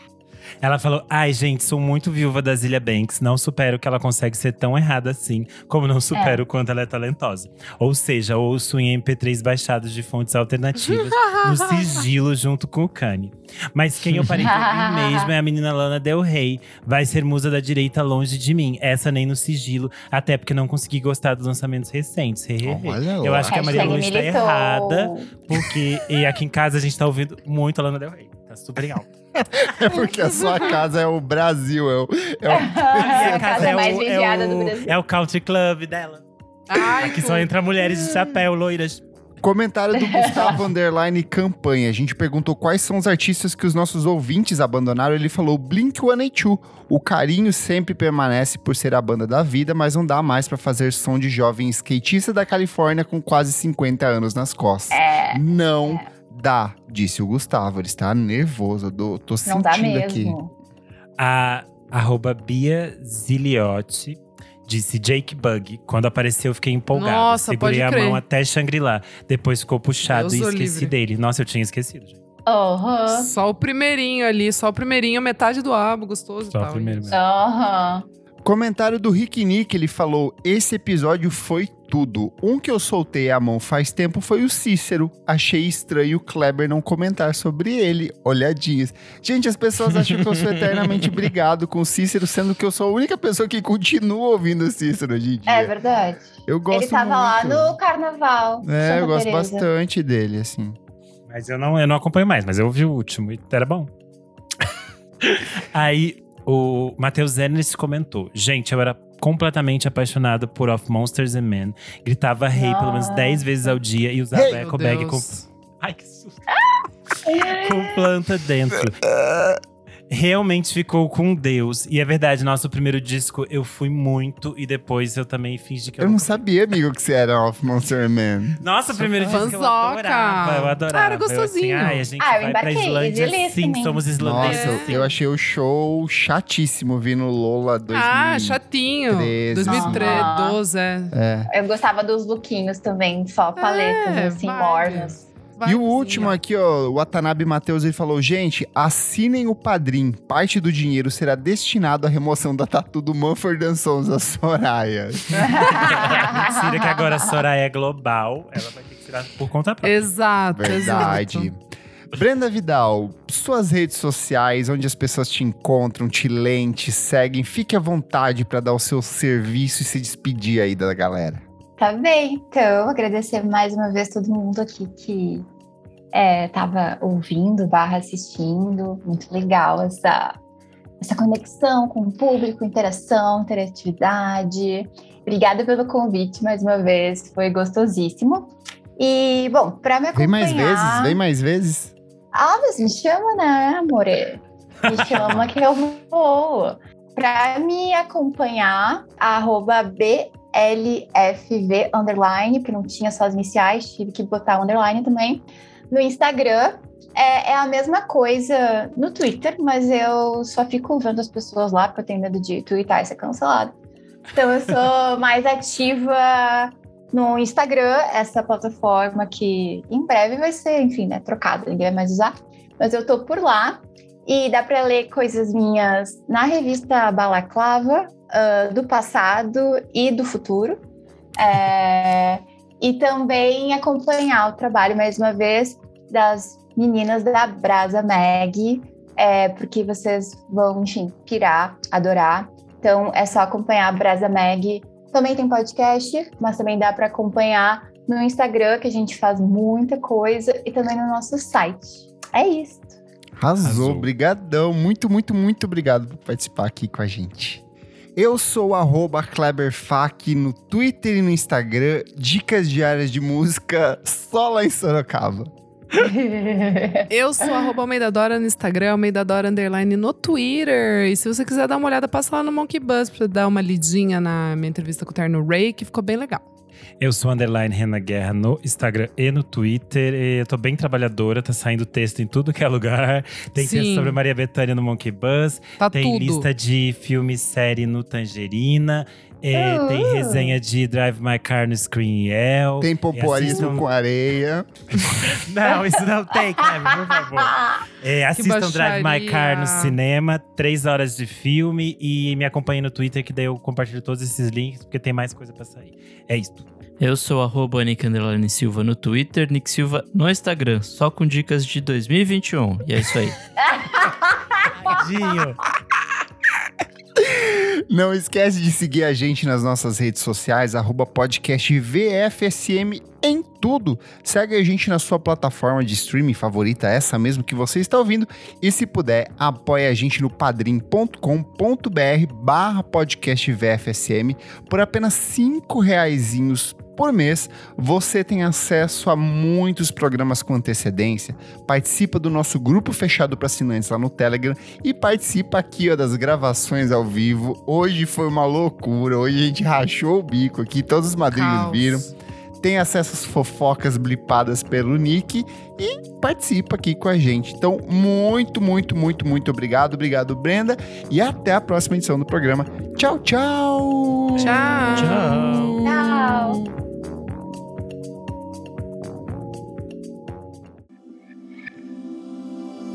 Ela falou: Ai, gente, sou muito viúva da Zilia Banks. Não supero que ela consegue ser tão errada assim, como não supero o quanto ela é talentosa. Ou seja, ouço em MP3 baixados de fontes alternativas, no sigilo junto com o Kanye. Mas quem eu parei de ouvir mesmo é a menina Lana Del Rey. Vai ser musa da direita longe de mim. Essa nem no sigilo, até porque não consegui gostar dos lançamentos recentes.
Olha
Eu
lá.
acho que a Maria Lua está errada, porque e aqui em casa a gente tá ouvindo muito a Lana Del Rey. Tá super em alta.
É porque a sua casa é o Brasil, é o, é o
É a casa mais
o-
vigiada
o,
do Brasil.
É o country club dela.
Ai,
Aqui só entra mulheres de chapéu, loiras.
Comentário do Gustavo Underline Campanha. A gente perguntou quais são os artistas que os nossos ouvintes abandonaram. Ele falou Blink-182. O carinho sempre permanece por ser a banda da vida, mas não dá mais pra fazer som de jovem skatista da Califórnia com quase 50 anos nas costas.
É,
Não dá, disse o Gustavo. Ele está nervoso. Eu tô
não dá
sentindo aqui.
mesmo.
A arroba Bia Ziliotti disse Jake Bug. Quando apareceu, eu fiquei empolgado.
Nossa,
Segurei
pode
a mão até Shangri-La. Depois ficou puxado
Deus
e
o
esqueci
livre.
dele. Nossa, eu tinha esquecido, gente.
Aham.
Só o primeirinho ali, só o primeirinho, metade do álbum, gostoso e
Só o
tal.
primeiro
isso.
mesmo.
Aham.
Comentário do Rick Nick, ele falou: Esse episódio foi tudo. Um que eu soltei a mão faz tempo foi o Cícero. Achei estranho o Kleber não comentar sobre ele. Olhadinhas. Gente, as pessoas acham que eu sou eternamente brigado com o Cícero, sendo que eu sou a única pessoa que continua ouvindo o Cícero hoje em dia.
É verdade.
eu gosto
Ele tava lá
muito.
no carnaval.
É,
Santa
eu gosto
Teresa.
bastante dele, assim.
Mas eu não, eu não acompanho mais, mas eu ouvi o último e era bom. Aí o Matheus Ennis comentou: Gente, eu era completamente apaixonado por Of Monsters and Men. Gritava rei pelo menos
Nossa.
10 vezes ao dia e usava
Hey!
eco bag com. Ai, que susto. com planta dentro. Realmente ficou com Deus. E é verdade, nosso primeiro disco eu fui muito e depois eu também fingi que eu,
Eu não sabia, amigo, que você era Off Monster Man.
Nossa, o primeiro disco eu adorava, eu adorava.
Ah, era
Eu, assim,
gostosinho.
ai, a gente
Ah,
vai pra
embarquei,
Islândia,
easy
sim, somos islandeses.
Nossa,
sim.
eu achei o show chatíssimo vindo Lola 2000.
Ah, chatinho.
13,
2012, é.
É.
Eu gostava dos lookinhos também, só paletas,
É,
assim,
vibe.
Mornas.
E o último aqui, ó, o Watanabe Matheus, ele falou: gente, assinem o Padrim. Parte do dinheiro será destinado à remoção da tatu do Manford Sons, a Soraya.
Mentira que agora a Soraya é global, ela vai ter que tirar por conta própria.
Exato,
Verdade.
exato.
Brenda Vidal, suas redes sociais, onde as pessoas te encontram, te leem, te seguem, fique à vontade para dar o seu serviço e se despedir aí da galera.
Tá bem, então agradecer mais uma vez todo mundo aqui que é, tava ouvindo, barra assistindo. Muito legal essa, essa conexão com o público, interação, interatividade. Obrigada pelo convite mais uma vez, foi gostosíssimo. E, bom, para me
Vem
acompanhar...
mais vezes, vem mais vezes.
Ah, mas me chama, né, amore? Me chama que eu vou. Pra me acompanhar, arroba BLFV underline, porque não tinha só as iniciais, tive que botar underline também. No Instagram, é, é a mesma coisa no Twitter, mas eu só fico vendo as pessoas lá, porque eu tenho medo de twittar e ser cancelado. Então eu sou mais ativa no Instagram, essa plataforma que em breve vai ser, enfim, né, trocada, ninguém vai mais usar. Mas eu tô por lá e dá para ler coisas minhas na revista Balaclava, ah, do passado e do futuro. É, e também acompanhar o trabalho, mais uma vez, das meninas da Brasa Mag, é, porque vocês vão, enfim, pirar, adorar. Então é só acompanhar a Brasa Mag. Também tem podcast, mas também dá para acompanhar no Instagram, que a gente faz muita coisa, e também no nosso site. É isso.
Arrasou,
Arrasou.
brigadão. Muito, muito, muito obrigado por participar aqui com a gente. Eu sou o KleberFac no Twitter e no Instagram. Dicas diárias de música só lá em Sorocaba.
Eu sou arroba Almeida Dora no Instagram, Almeida Dora Underline no Twitter. E se você quiser dar uma olhada, passa lá no Monkey Buzz pra dar uma lidinha na minha entrevista com o Terno Ray, que ficou bem legal.
Eu sou underline Renan Guerra no Instagram e no Twitter. E eu tô bem trabalhadora, tá saindo texto em tudo que é lugar. Tem
Sim.
texto sobre Maria Bethânia no Monkey Buzz.
Tá
Tem
tudo.
lista de filme e série no Tangerina. É,
Uh.
Tem resenha de Drive My Car no Screen El.
Tem popoarismo
assistam-
com areia.
Não, isso não tem, Kleber, por favor. É, assistam Drive My Car no cinema, três horas de filme. E me acompanhem no Twitter, que daí eu compartilho todos esses links, porque tem mais coisa pra sair. É isso.
Eu sou arroba Nick Silva no Twitter, Nick Silva no Instagram, só com dicas de 2021. E é isso aí.
Tadinho.
Não esquece de seguir a gente nas nossas redes sociais, arroba podcast VFSM em tudo. Segue a gente na sua plataforma de streaming favorita, essa mesmo que você está ouvindo. E se puder, apoie a gente no padrim.com.br barra podcast VFSM. Por apenas cinco reaisinhos por mês, você tem acesso a muitos programas com antecedência, participa do nosso grupo fechado para assinantes lá no Telegram e participa aqui ó, das gravações ao vivo. Hoje foi uma loucura, hoje a gente rachou o bico aqui, todos os madrinhos
Caos.
viram. Tem acesso às fofocas blipadas pelo Nick e participa aqui com a gente. Então, muito, muito, muito, muito obrigado. Obrigado, Brenda. E até a próxima edição do programa. Tchau, tchau!
Tchau.
Tchau.
Tchau.